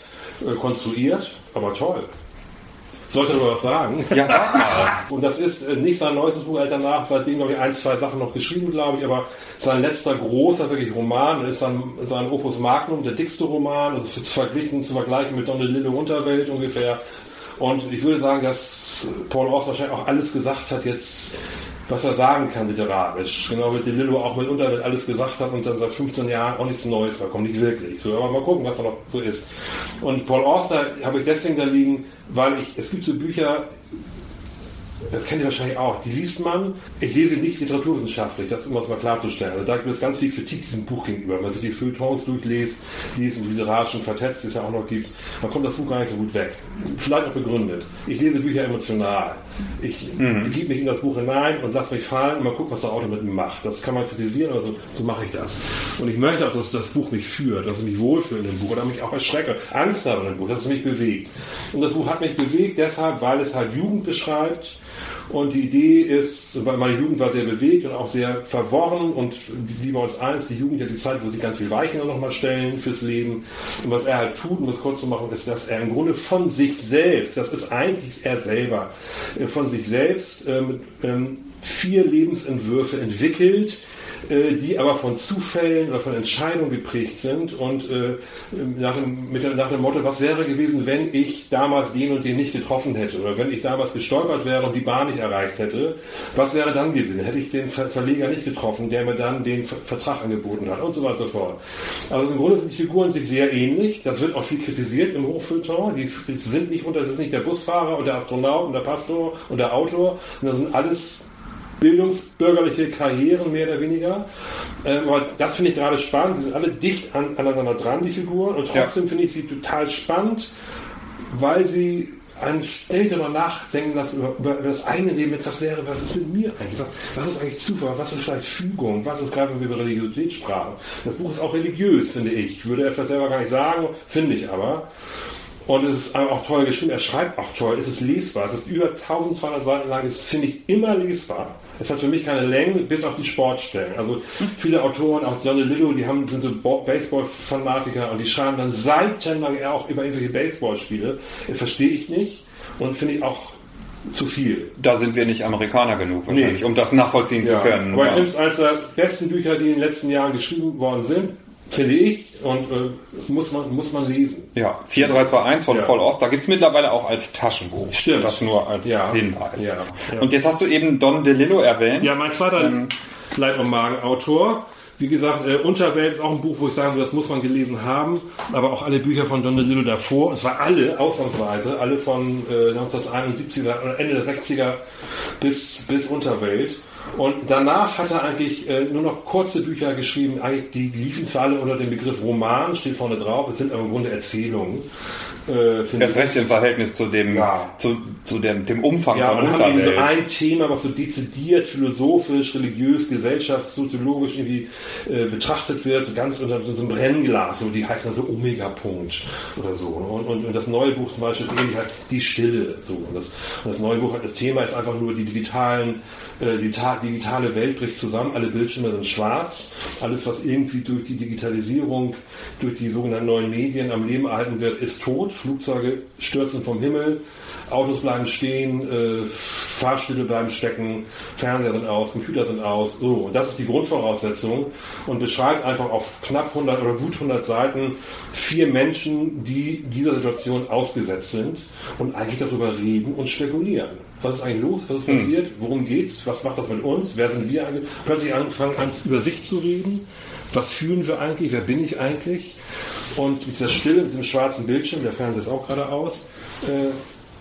äh, konstruiert, aber toll. Sollte aber was sagen. Ja, sag mal. (laughs) Und das ist äh, nicht sein neuestes Buch, er hat danach seitdem, glaube ich, ein, zwei Sachen noch geschrieben, glaube ich, aber sein letzter großer, wirklich Roman ist sein, sein Opus Magnum, der dickste Roman, also zu verglichen, zu vergleichen mit Donald Lille Unterwelt ungefähr. Und ich würde sagen, dass Paul Ross wahrscheinlich auch alles gesagt hat jetzt was er sagen kann literarisch. Genau wie DeLillo auch mit alles gesagt hat und dann seit 15 Jahren auch nichts Neues mehr kommt. Nicht wirklich. So, aber mal gucken, was da noch so ist. Und Paul Auster habe ich deswegen da liegen, weil ich, es gibt so Bücher, das kennt ihr wahrscheinlich auch. Die liest man. Ich lese nicht literaturwissenschaftlich, das um das mal klarzustellen. Also da gibt es ganz viel Kritik diesem Buch gegenüber. Wenn man sich die Feuilletons durchliest, liest und literarischen Vertetzt, die es ja auch noch gibt, dann kommt das Buch gar nicht so gut weg. Vielleicht auch begründet. Ich lese Bücher emotional. Ich mhm. begebe mich in das Buch hinein und lasse mich fallen und mal gucken, was der Autor mit mir macht. Das kann man kritisieren, aber so, so mache ich das. Und ich möchte auch, dass das Buch mich führt, dass ich mich wohlfühle in dem Buch oder mich auch erschrecke, Angst habe in dem Buch, dass es mich bewegt. Und das Buch hat mich bewegt deshalb, weil es halt Jugend beschreibt, und die Idee ist, weil meine Jugend war sehr bewegt und auch sehr verworren und wie bei uns eins, die Jugend ja die Zeit, wo sie ganz viel Weichen nochmal stellen fürs Leben. Und was er halt tut, um das kurz zu machen, ist, dass er im Grunde von sich selbst, das ist eigentlich er selber, äh, von sich selbst ähm, ähm, vier Lebensentwürfe entwickelt, die aber von Zufällen oder von Entscheidungen geprägt sind und äh, nach, dem, mit, nach dem Motto, was wäre gewesen, wenn ich damals den und den nicht getroffen hätte oder wenn ich damals gestolpert wäre und die Bahn nicht erreicht hätte, was wäre dann gewesen? Hätte ich den Verleger nicht getroffen, der mir dann den Vertrag angeboten hat und so weiter und so fort. Also im Grunde sind die Figuren sich sehr ähnlich. Das wird auch viel kritisiert im Hochfilter. Die sind nicht unter, das ist nicht der Busfahrer und der Astronaut und der Pastor und der Autor, das sind alles bildungsbürgerliche Karrieren mehr oder weniger. Ähm, aber das finde ich gerade spannend. Die sind alle dicht an, aneinander dran, die Figuren. Und trotzdem ja. finde ich sie total spannend, weil sie einen ständig darüber nachdenken lassen über, über, das eigene Leben, was wäre, was ist mit mir eigentlich, was, was ist eigentlich Zufall, was ist vielleicht Fügung, was ist gerade, wenn wir über Religiosität sprachen. Das Buch ist auch religiös, finde ich. Würde er vielleicht selber gar nicht sagen, finde ich aber. Und es ist auch toll geschrieben, er schreibt auch toll, es ist lesbar, es ist über 1200 Seiten lang, es finde ich immer lesbar. Es hat für mich keine Länge, bis auf die Sportstellen. Also viele Autoren, auch Johnny Lillo, die haben, sind so Baseball-Fanatiker und die schreiben dann seitenlang auch über irgendwelche Baseballspiele. Das verstehe ich nicht und finde ich auch zu viel. Da sind wir nicht Amerikaner genug wahrscheinlich, nee. um das nachvollziehen ja. zu können. Aber ich finde es eines der besten Bücher, die in den letzten Jahren geschrieben worden sind finde ich, und äh, muss, man, muss man lesen. Ja, 4321 von ja. Paul Ost, da gibt es mittlerweile auch als Taschenbuch. Stimmt. Das nur als ja. Hinweis. Ja. Und jetzt hast du eben Don DeLillo erwähnt. Ja, mein zweiter ähm, Leib- und Magen-Autor. Wie gesagt, äh, Unterwelt ist auch ein Buch, wo ich sagen würde, das muss man gelesen haben. Aber auch alle Bücher von Don DeLillo davor, und zwar alle, ausnahmsweise, alle von äh, 1971er oder Ende der 60er bis, bis Unterwelt. Und danach hat er eigentlich äh, nur noch kurze Bücher geschrieben, die liefen zwar alle unter dem Begriff Roman, steht vorne drauf, es sind aber im Grunde Erzählungen. Äh, das recht im Verhältnis zu dem, ja. zu, zu dem, dem Umfang ja, von Unterwelt. Haben so ein Thema, was so dezidiert philosophisch, religiös, gesellschaftssoziologisch irgendwie äh, betrachtet wird, so ganz unter so einem Brennglas, so die heißt dann so Omega-Punkt oder so. Und, und, und, das neue Buch zum Beispiel ist ähnlich halt die Stille. So. Und, das, und das neue Buch, das Thema ist einfach nur die digitalen äh, die digitale Welt bricht zusammen, alle Bildschirme sind schwarz, alles, was irgendwie durch die Digitalisierung, durch die sogenannten neuen Medien am Leben erhalten wird, ist tot. Flugzeuge stürzen vom Himmel, Autos bleiben stehen, äh, Fahrstühle bleiben stecken, Fernseher sind aus, Computer sind aus. So, und das ist die Grundvoraussetzung und beschreibt einfach auf knapp 100 oder gut 100 Seiten vier Menschen, die dieser Situation ausgesetzt sind und eigentlich darüber reden und spekulieren. Was ist eigentlich los? Was ist hm. passiert? Worum geht's? Was macht das mit uns? Wer sind wir eigentlich? Plötzlich anfangen an, über sich zu reden. Was fühlen wir eigentlich? Wer bin ich eigentlich? Und mit dieser Stille, mit dem schwarzen Bildschirm, der Fernseher ist auch gerade aus, äh,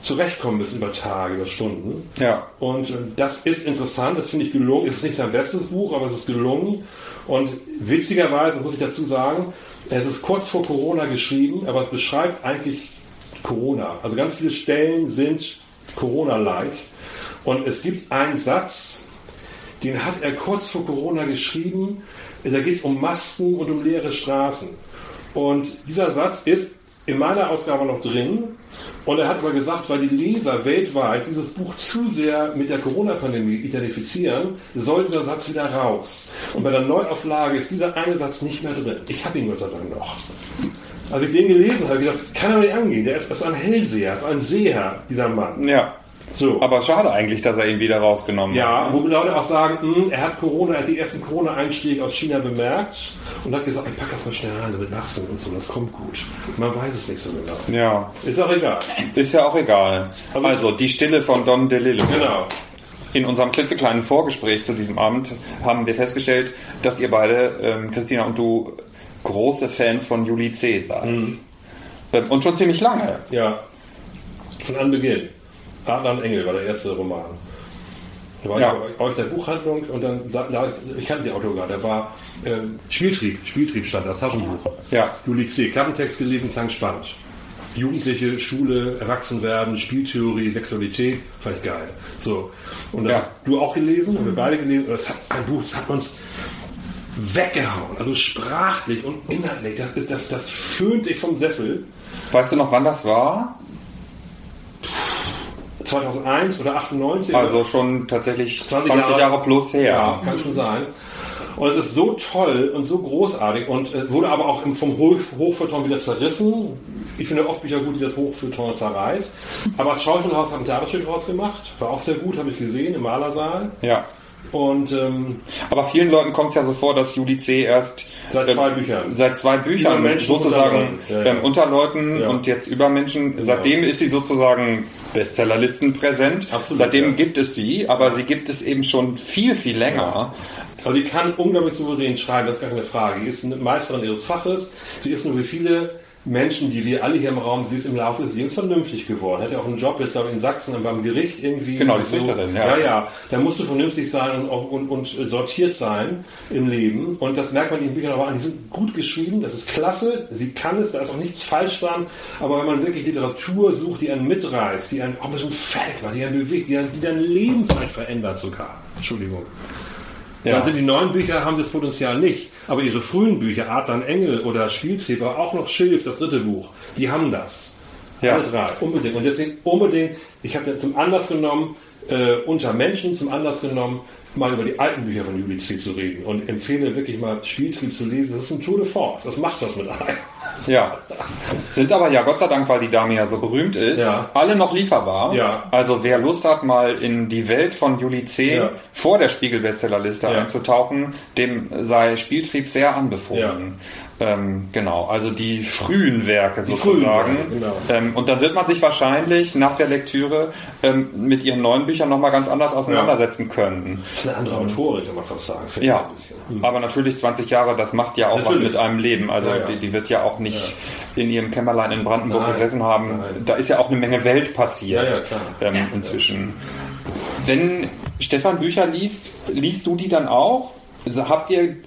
zurechtkommen müssen über Tage, über Stunden. Ja. Und äh, das ist interessant, das finde ich gelungen. Es ist nicht sein bestes Buch, aber es ist gelungen. Und witzigerweise muss ich dazu sagen, es ist kurz vor Corona geschrieben, aber es beschreibt eigentlich Corona. Also ganz viele Stellen sind Corona-like. Und es gibt einen Satz, den hat er kurz vor Corona geschrieben. Da geht es um Masken und um leere Straßen. Und dieser Satz ist in meiner Ausgabe noch drin. Und er hat aber gesagt, weil die Leser weltweit dieses Buch zu sehr mit der Corona-Pandemie identifizieren, soll dieser Satz wieder raus. Und bei der Neuauflage ist dieser eine Satz nicht mehr drin. Ich habe ihn Gott sei Dank noch. Als ich den gelesen habe, das kann er nicht angehen. Der ist, ist ein Hellseher, ist ein Seher, dieser Mann. Ja. So. Aber schade eigentlich, dass er ihn wieder rausgenommen ja, hat. Ja, wo Leute auch sagen, mh, hm, er hat Corona, er hat die ersten Corona-Einschläge aus China bemerkt und hat gesagt, ich packe das mal schnell rein, so mit Nassen und so, das kommt gut. Man weiß es nicht so genau. Ja. Ist auch egal. Ist ja auch egal. Also, also die Stille von Don DeLillo. Genau. In unserem klitzekleinen Vorgespräch zu diesem Abend haben wir festgestellt, dass ihr beide, ähm, Christina und du, große Fans von Juli C. seid. Mhm. Und schon ziemlich lange. Ja, von Anbeginn. Adler und Engel war der erste Roman. Da war ja. ich bei euch in der Buchhandlung und dann da, ich kannte die Autor gar, der war ähm, Spieltrieb, Spieltrieb stand das Taschenbuch. Ja. Juli C. Klappentext gelesen, klang spannend. Jugendliche, Schule, Erwachsenwerden, Spieltheorie, Sexualität, fand ich geil. So. Und das ja. du auch gelesen, haben wir beide gelesen. Das hat, ein Buch, das hat uns weggehauen. Also sprachlich und inhaltlich. Das, das, das föhnt ich vom Sessel. Weißt du noch, wann das war? 2001 oder 98. Also schon tatsächlich 20, 20 Jahre, Jahre, plus her. Ja, kann schon sein. Und es ist so toll und so großartig und äh, wurde aber auch vom Hoch Hochfeuilleton wieder zerrissen. Ich finde oft Bücher gut, die das Hochfeuilleton zerreißt. Aber das Schauspielhaus hat ein Theaterstück rausgemacht. War auch sehr gut, habe ich gesehen, im Malersaal. Ja. Und, ähm, Aber vielen Leuten kommt es ja so vor, dass Juli C. erst seit zwei ähm, Büchern, seit zwei Büchern sozusagen unter Leuten, ja, ja. unter Leuten ja. und jetzt über Menschen. Genau. Seitdem ist sie sozusagen Bestsellerlisten präsent. Absolut, Seitdem gibt es sie, aber sie gibt es eben schon viel, viel länger. Also sie kann unglaublich souverän schreiben, das ist gar keine Frage. Sie ist eine Meisterin ihres Faches. Sie ist nur wie viele Menschen, die wir alle hier im Raum, sie ist im Laufe des Lebens vernünftig geworden. Hat ja auch einen Job jetzt in Sachsen beim Gericht irgendwie. Genau, die so. Richterin, ja. Ja, ja. Da musst du vernünftig sein und, und, und, sortiert sein im Leben. Und das merkt man in den Büchern aber an. Die sind gut geschrieben, das ist klasse. Sie kann es, da ist auch nichts falsch dran. Aber wenn man wirklich Literatur sucht, die einen mitreißt, die einen auch ein bisschen fertig macht, die einen bewegt, die, einen, die dein Leben vielleicht verändert sogar. Entschuldigung. Ja. Dann sind die neuen Bücher, haben das Potenzial nicht. Aber ihre frühen Bücher, Adlan Engel oder Spieltreber, auch noch Schilf, das dritte Buch, die haben das. Ja. Alle drei, unbedingt. Und deswegen unbedingt, ich habe zum Anlass genommen, äh, unter Menschen zum Anlass genommen, mal über die alten Bücher von C. zu reden und empfehle wirklich mal Spieltrieb zu lesen. Das ist ein Tour de Force. Das macht das mit einem. Ja. Sind aber ja Gott sei Dank, weil die Dame ja so berühmt ist, ja. alle noch lieferbar. Ja. Also wer Lust hat, mal in die Welt von Juli C. Ja. vor der Spiegel-Bestsellerliste einzutauchen, dem sei Spieltrieb sehr anbefohlen. Ähm, genau, also die frühen Werke die sozusagen. Frühen, genau. ähm, und dann wird man sich wahrscheinlich nach der Lektüre ähm, mit ihren neuen Büchern nochmal ganz anders auseinandersetzen ja. können. Das ist eine andere Autorin, kann man fast sagen. Ja, mhm. aber natürlich 20 Jahre, das macht ja auch natürlich. was mit einem Leben. Also ja, ja. Die, die, wird ja auch nicht in ihrem Kämmerlein in Brandenburg Nein. gesessen haben. Nein. Da ist ja auch eine Menge Welt passiert ähm, inzwischen. Wenn Stefan Bücher liest, liest du die dann auch? Also habt ihr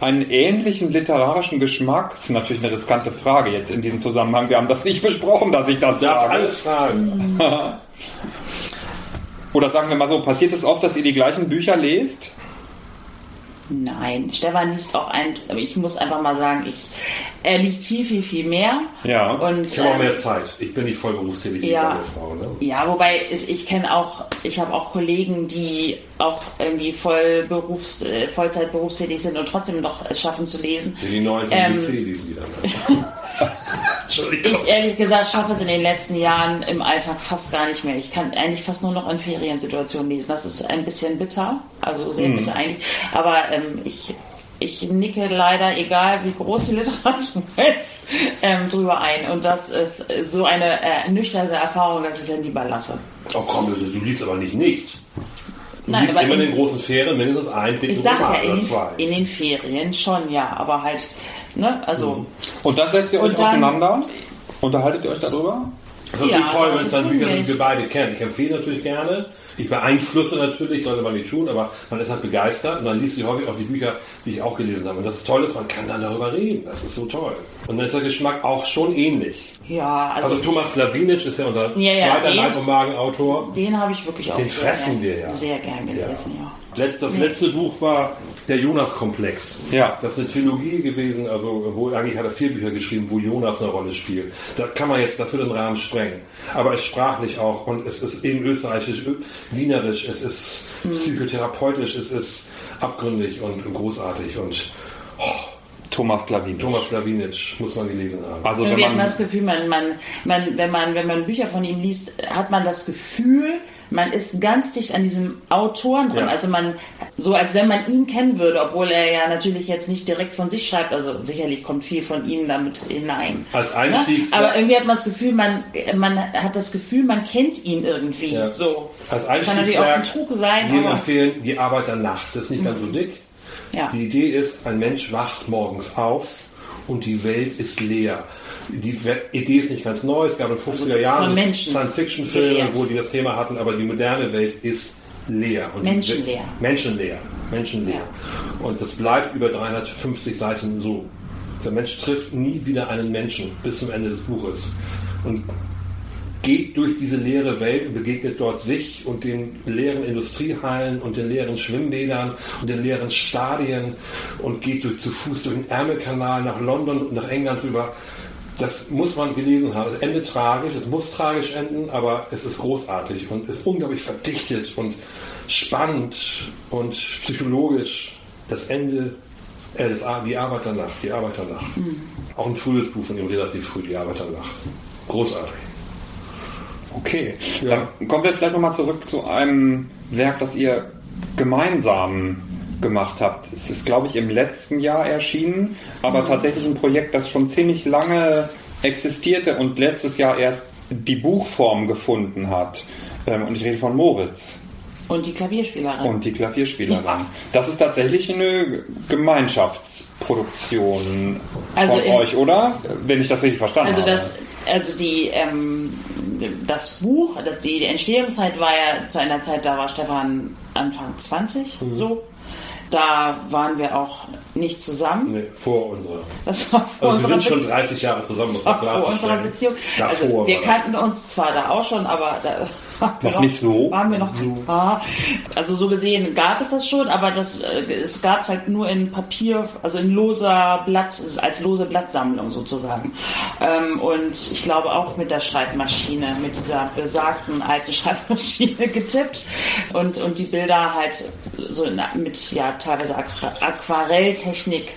einen ähnlichen literarischen Geschmack? Das ist natürlich eine riskante Frage jetzt in diesem Zusammenhang. Wir haben das nicht besprochen, dass ich das Darf frage. Alles fragen. (laughs) Oder sagen wir mal so, passiert es oft, dass ihr die gleichen Bücher lest? Nein, Stefan liest auch ein, ich muss einfach mal sagen, ich, er liest viel, viel, viel mehr. Ja, und, ich habe auch mehr ähm, Zeit. Ich bin nicht voll berufstätig ja, wie eine Frau. Ne? Ja, wobei ich, ich kenne auch, ich habe auch Kollegen, die auch irgendwie voll Berufs-, äh, Vollzeit berufstätig sind und trotzdem noch es schaffen zu lesen. Die neuen von ähm, lesen die dann. (laughs) Ich ehrlich gesagt schaffe es in den letzten Jahren im Alltag fast gar nicht mehr. Ich kann eigentlich fast nur noch in Feriensituationen lesen. Das ist ein bisschen bitter, also sehr mhm. bitter eigentlich. Aber ähm, ich, ich nicke leider, egal wie groß die Literatur (laughs) ist, ähm, drüber ein. Und das ist so eine äh, nüchterne Erfahrung, dass ich es dann lieber lasse. Oh komm, du liest aber nicht nicht. Du Nein, liest immer in den großen Ferien mindestens ein dickes Ich sage ja, in, in den Ferien schon, ja, aber halt Ne? Also, mhm. Und dann setzt ihr euch dann, auseinander? Unterhaltet ihr euch darüber? Das ist ja, natürlich toll, wenn es dann Bücher sind, die wir beide kennen. Ich empfehle natürlich gerne. Ich beeinflusse natürlich, sollte man nicht tun, aber man ist halt begeistert und dann liest sie häufig auch die Bücher, die ich auch gelesen habe. Und das ist toll, dass man kann dann darüber reden. Das ist so toll. Und dann ist der Geschmack auch schon ähnlich. Ja, also, also Thomas Klawinitsch ist ja unser ja, ja, zweiter Leib- und Magenautor. Den habe ich wirklich auch den fressen wir ja. sehr gern gelesen, ja. ja. Das letzte Buch war der Jonas-Komplex. Ja. Das ist eine Trilogie gewesen, also wo eigentlich hat er vier Bücher geschrieben, wo Jonas eine Rolle spielt. Da kann man jetzt dafür den Rahmen sprengen. Aber es ist sprachlich auch und es ist eben österreichisch, wienerisch, es ist hm. psychotherapeutisch, es ist abgründig und großartig und oh, Thomas Klawinitsch. Thomas Klawinitsch muss man gelesen haben. Also wenn man das Gefühl, man, man, man, wenn man, wenn man Bücher von ihm liest, hat man das Gefühl, man ist ganz dicht an diesem Autoren dran. Ja. Also man, so als wenn man ihn kennen würde, obwohl er ja natürlich jetzt nicht direkt von sich schreibt. Also sicherlich kommt viel von ihm damit hinein. Als Einstiegs. Ja? Aber irgendwie hat man das Gefühl, man, man hat das Gefühl, man kennt ihn irgendwie. Ja. So. Als Einstiegswerk kann natürlich auch ein Trug sein. Wir empfehlen die Arbeit der Nacht. Das ist nicht ganz so dick. Ja. Die Idee ist, ein Mensch wacht morgens auf und die Welt ist leer die Idee ist nicht ganz neu. Es gab in den 50er Jahren Science-Fiction-Filme, wo die das Thema hatten, aber die moderne Welt ist leer. Und menschenleer. Menschenleer. Menschenleer. Ja. Und das bleibt über 350 Seiten so. Der Mensch trifft nie wieder einen Menschen bis zum Ende des Buches. Und geht durch diese leere Welt und begegnet dort sich und den leeren Industriehallen und den leeren Schwimmbädern und den leeren Stadien und geht durch, zu Fuß durch den Ärmelkanal nach London und nach England rüber das muss man gelesen haben. Es endet tragisch, es muss tragisch enden, aber es ist großartig und ist unglaublich verdichtet und spannend und psychologisch. Das Ende, äh, das, die Arbeiternacht, die Arbeiternacht. Mhm. Auch ein frühes Buch von ihm, relativ früh, die Arbeiternacht. Großartig. Okay, ja. dann kommen wir vielleicht nochmal zurück zu einem Werk, das ihr gemeinsam gemacht habt. Es ist, glaube ich, im letzten Jahr erschienen, aber mhm. tatsächlich ein Projekt, das schon ziemlich lange existierte und letztes Jahr erst die Buchform gefunden hat. Ähm, und ich rede von Moritz. Und die Klavierspielerin. Und die Klavierspielerin. Ja. Das ist tatsächlich eine Gemeinschaftsproduktion also von euch, oder? Wenn ich das richtig verstanden also habe. Das, also die, ähm, das Buch, das, die, Entstehungszeit war ja zu einer Zeit, da war Stefan Anfang 20, mhm. so. Da waren wir auch nicht zusammen. Nee, vor unserer. Das war vor also wir sind schon 30 Jahre zusammen. Das war vor unserer Beziehung. Davor also wir kannten uns zwar da auch schon, aber da (laughs) noch nicht so. Waren wir noch so. Ah, also so gesehen gab es das schon, aber das, äh, es gab es halt nur in Papier, also in loser Blatt, als lose Blattsammlung sozusagen. Ähm, und ich glaube auch mit der Schreibmaschine, mit dieser besagten alten (laughs) Schreibmaschine getippt und, und die Bilder halt so mit ja teilweise Aquarelltechnik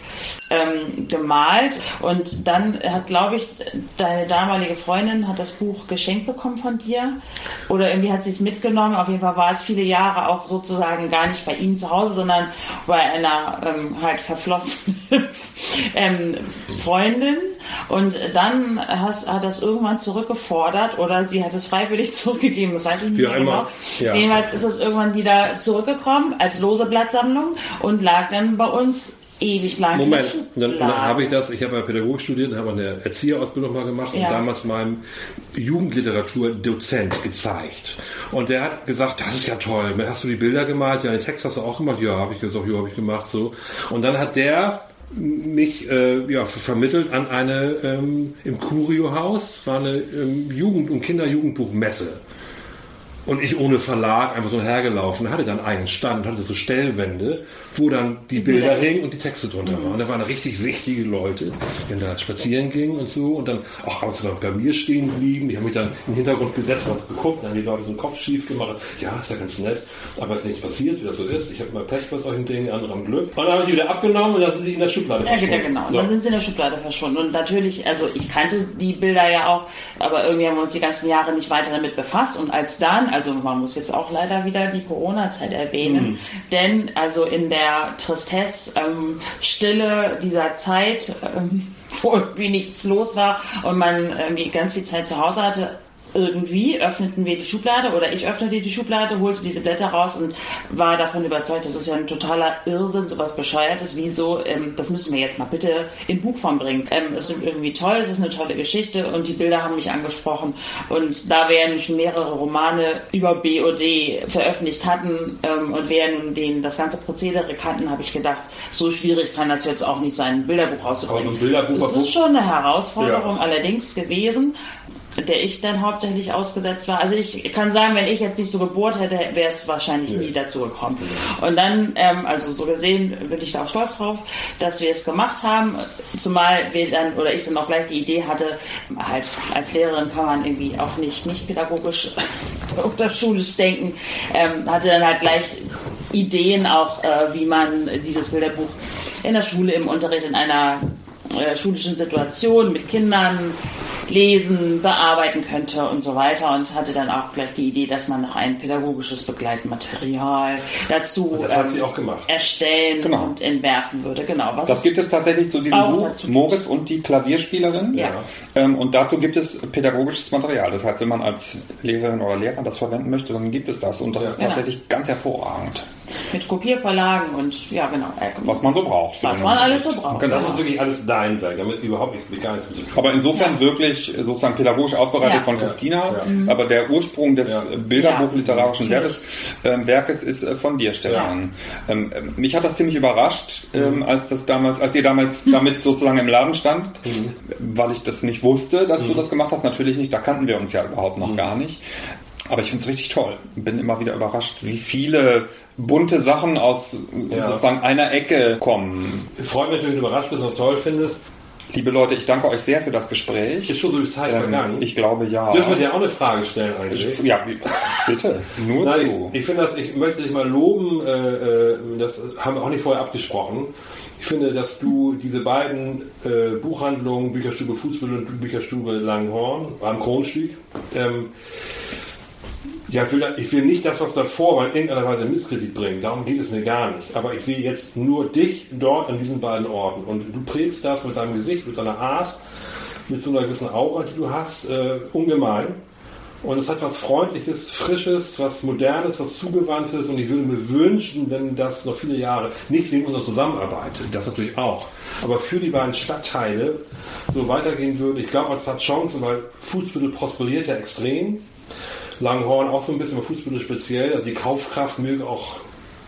ähm, gemalt. Und dann hat, glaube ich, deine damalige Freundin hat das Buch geschenkt bekommen von dir. Oder irgendwie hat sie es mitgenommen. Auf jeden Fall war es viele Jahre auch sozusagen gar nicht bei ihm zu Hause, sondern bei einer ähm, halt verflossenen (laughs) ähm, Freundin. Und dann hast, hat das irgendwann zurückgefordert oder sie hat es freiwillig (laughs) zurückgegeben, das weiß ich nicht mehr genau. Ja. Jedenfalls ist es irgendwann wieder zurückgekommen als lose Blattsammlung und lag dann bei uns ewig lang. Moment, dann, dann habe ich das, ich habe ja Pädagogik studiert, habe eine Erzieherausbildung mal gemacht ja. und damals meinem Jugendliteraturdozent gezeigt. Und der hat gesagt, das ist ja toll, hast du die Bilder gemalt? Ja, den Text hast du auch gemacht? Ja, habe ich gesagt, ja, habe ich gemacht, so. Und dann hat der mich äh, ja, vermittelt an eine ähm, im Curio-Haus, war eine ähm, Jugend- und Kinderjugendbuchmesse. Und ich ohne Verlag einfach so hergelaufen, hatte dann einen Stand, hatte so Stellwände, wo dann die Bilder hingen und die Texte drunter waren. Und da waren richtig wichtige Leute, die da spazieren gingen und so und dann auch ab und zu bei mir stehen blieben. Die haben mich dann im Hintergrund gesetzt, was geguckt, dann haben die Leute so den Kopf schief gemacht. Ja, ist ja ganz nett, aber es ist nichts passiert, wie das so ist. Ich habe immer Pech bei solchen Dingen, andere haben Glück. Und dann habe ich wieder abgenommen und dann sind sie in der Schublade ja, verschwunden. Ja, genau. So. Dann sind sie in der Schublade verschwunden. Und natürlich, also ich kannte die Bilder ja auch, aber irgendwie haben wir uns die ganzen Jahre nicht weiter damit befasst. Und als dann, also man muss jetzt auch leider wieder die Corona-Zeit erwähnen, mhm. denn also in der Tristesse, ähm, Stille dieser Zeit, ähm, (laughs) wo irgendwie nichts los war und man irgendwie ganz viel Zeit zu Hause hatte, irgendwie öffneten wir die Schublade oder ich öffnete die Schublade, holte diese Blätter raus und war davon überzeugt, das ist ja ein totaler Irrsinn, sowas Bescheuertes. Wieso? Ähm, das müssen wir jetzt mal bitte in Buchform bringen. Ähm, es ist irgendwie toll, es ist eine tolle Geschichte und die Bilder haben mich angesprochen. Und da wir ja nun schon mehrere Romane über BOD veröffentlicht hatten ähm, und wir nun den, das ganze Prozedere kannten, habe ich gedacht, so schwierig kann das jetzt auch nicht sein, ein Bilderbuch rauszubringen. Also ein Bilderbuch das ist schon eine Herausforderung ja. allerdings gewesen der ich dann hauptsächlich ausgesetzt war. Also ich kann sagen, wenn ich jetzt nicht so gebohrt hätte, wäre es wahrscheinlich ja. nie dazu gekommen. Und dann, ähm, also so gesehen, bin ich da auch stolz drauf, dass wir es gemacht haben. Zumal wir dann oder ich dann auch gleich die Idee hatte, halt als Lehrerin kann man irgendwie auch nicht nicht pädagogisch (laughs) oder schulisch denken, ähm, hatte dann halt gleich Ideen auch, äh, wie man dieses Bilderbuch in der Schule im Unterricht in einer äh, schulischen Situation mit Kindern lesen, bearbeiten könnte und so weiter und hatte dann auch gleich die Idee, dass man noch ein pädagogisches Begleitmaterial dazu ähm, erstellen genau. und entwerfen würde. Genau. Was das gibt es tatsächlich zu diesem Buch Moritz und die Klavierspielerin. Ja. Ähm, und dazu gibt es pädagogisches Material. Das heißt, wenn man als Lehrerin oder Lehrer das verwenden möchte, dann gibt es das. Und das ja. ist tatsächlich genau. ganz hervorragend. Mit Kopierverlagen und ja, genau. Was man so braucht. Was man alles so braucht. Das ist wirklich alles dein Werk, damit überhaupt nicht, gar nichts mit. Aber insofern ja. wirklich sozusagen pädagogisch aufbereitet ja. von Christina. Ja. Mhm. Aber der Ursprung des Bilderbuch-literarischen Werkes, äh, Werkes ist äh, von dir, Stefan. Ähm, äh, mich hat das ziemlich überrascht, ähm, mhm. als das damals, als ihr damals mhm. damit sozusagen im Laden stand, mhm. weil ich das nicht wusste, dass du mhm. das gemacht hast. Natürlich nicht, da kannten wir uns ja überhaupt noch gar nicht. Aber ich finde es richtig toll. Bin immer wieder überrascht, wie viele bunte Sachen aus ja. sozusagen einer Ecke kommen. Ich freue mich, wenn du überrascht bist und toll findest. Liebe Leute, ich danke euch sehr für das Gespräch. Ist schon so die Zeit ähm, vergangen? Ich glaube ja. Dürfen wir dir auch eine Frage stellen eigentlich? Ich, ja, bitte. Nur Nein, zu. Ich, ich finde das, ich möchte dich mal loben, äh, äh, das haben wir auch nicht vorher abgesprochen. Ich finde, dass du diese beiden äh, Buchhandlungen, Bücherstube Fußball und Bücherstube Langhorn am Kronstieg, ähm, ja, ich will, ich will nicht das, was davor war, in irgendeiner Weise Misskredit bringen. Darum geht es mir gar nicht. Aber ich sehe jetzt nur dich dort an diesen beiden Orten. Und du prägst das mit deinem Gesicht, mit deiner Art, mit so einer gewissen Aura, die du hast, äh, ungemein. Und es hat was Freundliches, Frisches, was Modernes, was Zugewandtes. Und ich würde mir wünschen, wenn das noch viele Jahre, nicht wegen unserer Zusammenarbeit, das natürlich auch, aber für die beiden Stadtteile so weitergehen würde. Ich glaube, es hat Chancen, weil Fußbüttel prosperiert ja extrem. Langhorn auch so ein bisschen, aber Fußbüttel speziell. Also die Kaufkraft möge auch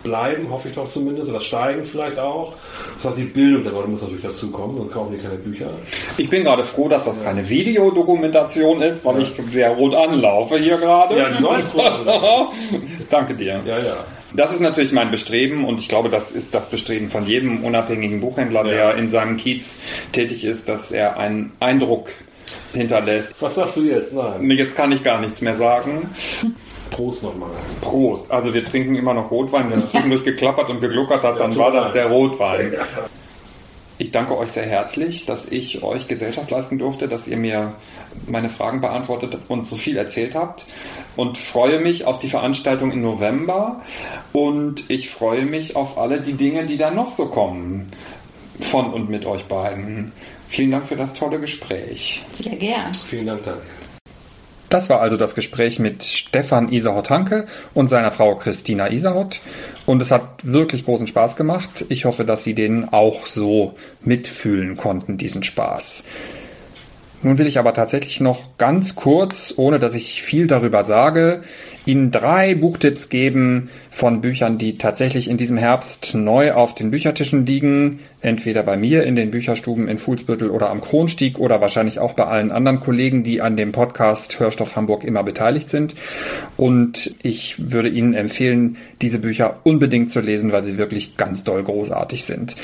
bleiben, hoffe ich doch zumindest, oder steigen vielleicht auch. Das heißt, die Bildung der Leute muss natürlich dazukommen, sonst kaufen die keine Bücher. Ich bin gerade froh, dass das keine Videodokumentation ist, weil ja. ich sehr rot anlaufe hier gerade. Ja, die läuft (laughs) Danke dir. Ja, ja. Das ist natürlich mein Bestreben und ich glaube, das ist das Bestreben von jedem unabhängigen Buchhändler, ja. der in seinem Kiez tätig ist, dass er einen Eindruck hinterlässt. Was sagst du jetzt? Nein. Jetzt kann ich gar nichts mehr sagen. Prost nochmal. Prost. Also wir trinken immer noch Rotwein. Wenn es zwischendurch geklappert und gegluckert hat, dann war das der Rotwein. Ich danke euch sehr herzlich, dass ich euch Gesellschaft leisten durfte, dass ihr mir meine Fragen beantwortet und so viel erzählt habt und freue mich auf die Veranstaltung im November und ich freue mich auf alle die Dinge, die da noch so kommen von und mit euch beiden. Vielen Dank für das tolle Gespräch. Sehr gern. Vielen Dank, danke. Das war also das Gespräch mit Stefan Isahot-Hanke und seiner Frau Christina Isahot. Und es hat wirklich großen Spaß gemacht. Ich hoffe, dass Sie den auch so mitfühlen konnten, diesen Spaß. Nun will ich aber tatsächlich noch ganz kurz, ohne dass ich viel darüber sage, Ihnen drei Buchtipps geben von Büchern, die tatsächlich in diesem Herbst neu auf den Büchertischen liegen. Entweder bei mir in den Bücherstuben in Fuhlsbüttel oder am Kronstieg oder wahrscheinlich auch bei allen anderen Kollegen, die an dem Podcast Hörstoff Hamburg immer beteiligt sind. Und ich würde Ihnen empfehlen, diese Bücher unbedingt zu lesen, weil sie wirklich ganz doll großartig sind.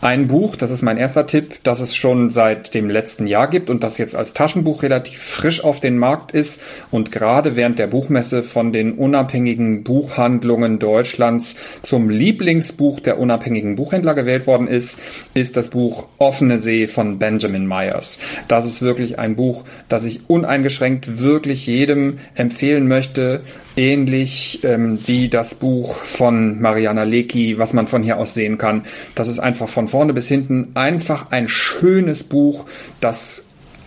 Ein Buch, das ist mein erster Tipp, das es schon seit dem letzten Jahr gibt und das jetzt als Taschenbuch relativ frisch auf den Markt ist und gerade während der Buchmesse von den unabhängigen Buchhandlungen Deutschlands zum Lieblingsbuch der unabhängigen Buchhändler gewählt worden ist, ist das Buch Offene See von Benjamin Myers. Das ist wirklich ein Buch, das ich uneingeschränkt wirklich jedem empfehlen möchte, ähnlich ähm, wie das Buch von Mariana Lecki, was man von hier aus sehen kann. Das ist einfach von vorne bis hinten einfach ein schönes Buch, das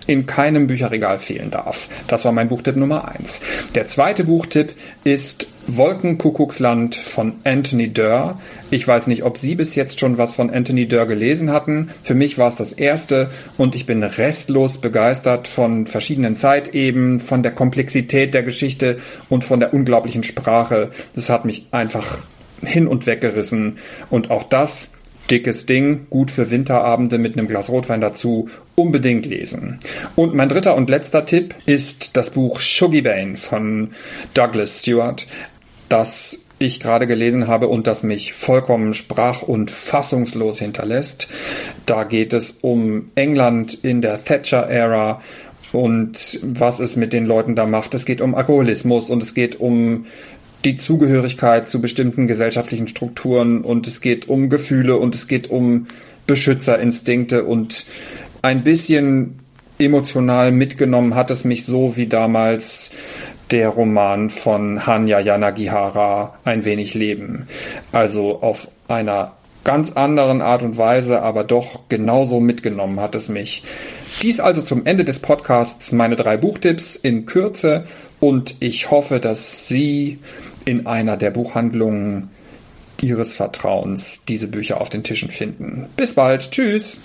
in keinem Bücherregal fehlen darf. Das war mein Buchtipp Nummer eins. Der zweite Buchtipp ist Wolkenkuckucksland von Anthony Durr. Ich weiß nicht, ob Sie bis jetzt schon was von Anthony Durr gelesen hatten. Für mich war es das erste und ich bin restlos begeistert von verschiedenen Zeiteben, von der Komplexität der Geschichte und von der unglaublichen Sprache. Das hat mich einfach hin und weg gerissen und auch das dickes Ding, gut für Winterabende mit einem Glas Rotwein dazu, unbedingt lesen. Und mein dritter und letzter Tipp ist das Buch Shuggy Bane von Douglas Stewart, das ich gerade gelesen habe und das mich vollkommen sprach- und fassungslos hinterlässt. Da geht es um England in der Thatcher-Ära und was es mit den Leuten da macht. Es geht um Alkoholismus und es geht um die Zugehörigkeit zu bestimmten gesellschaftlichen Strukturen und es geht um Gefühle und es geht um Beschützerinstinkte und ein bisschen emotional mitgenommen hat es mich so wie damals der Roman von Hanya Yanagihara Ein wenig Leben. Also auf einer ganz anderen Art und Weise, aber doch genauso mitgenommen hat es mich. Dies also zum Ende des Podcasts meine drei Buchtipps in Kürze und ich hoffe, dass Sie in einer der Buchhandlungen Ihres Vertrauens diese Bücher auf den Tischen finden. Bis bald. Tschüss.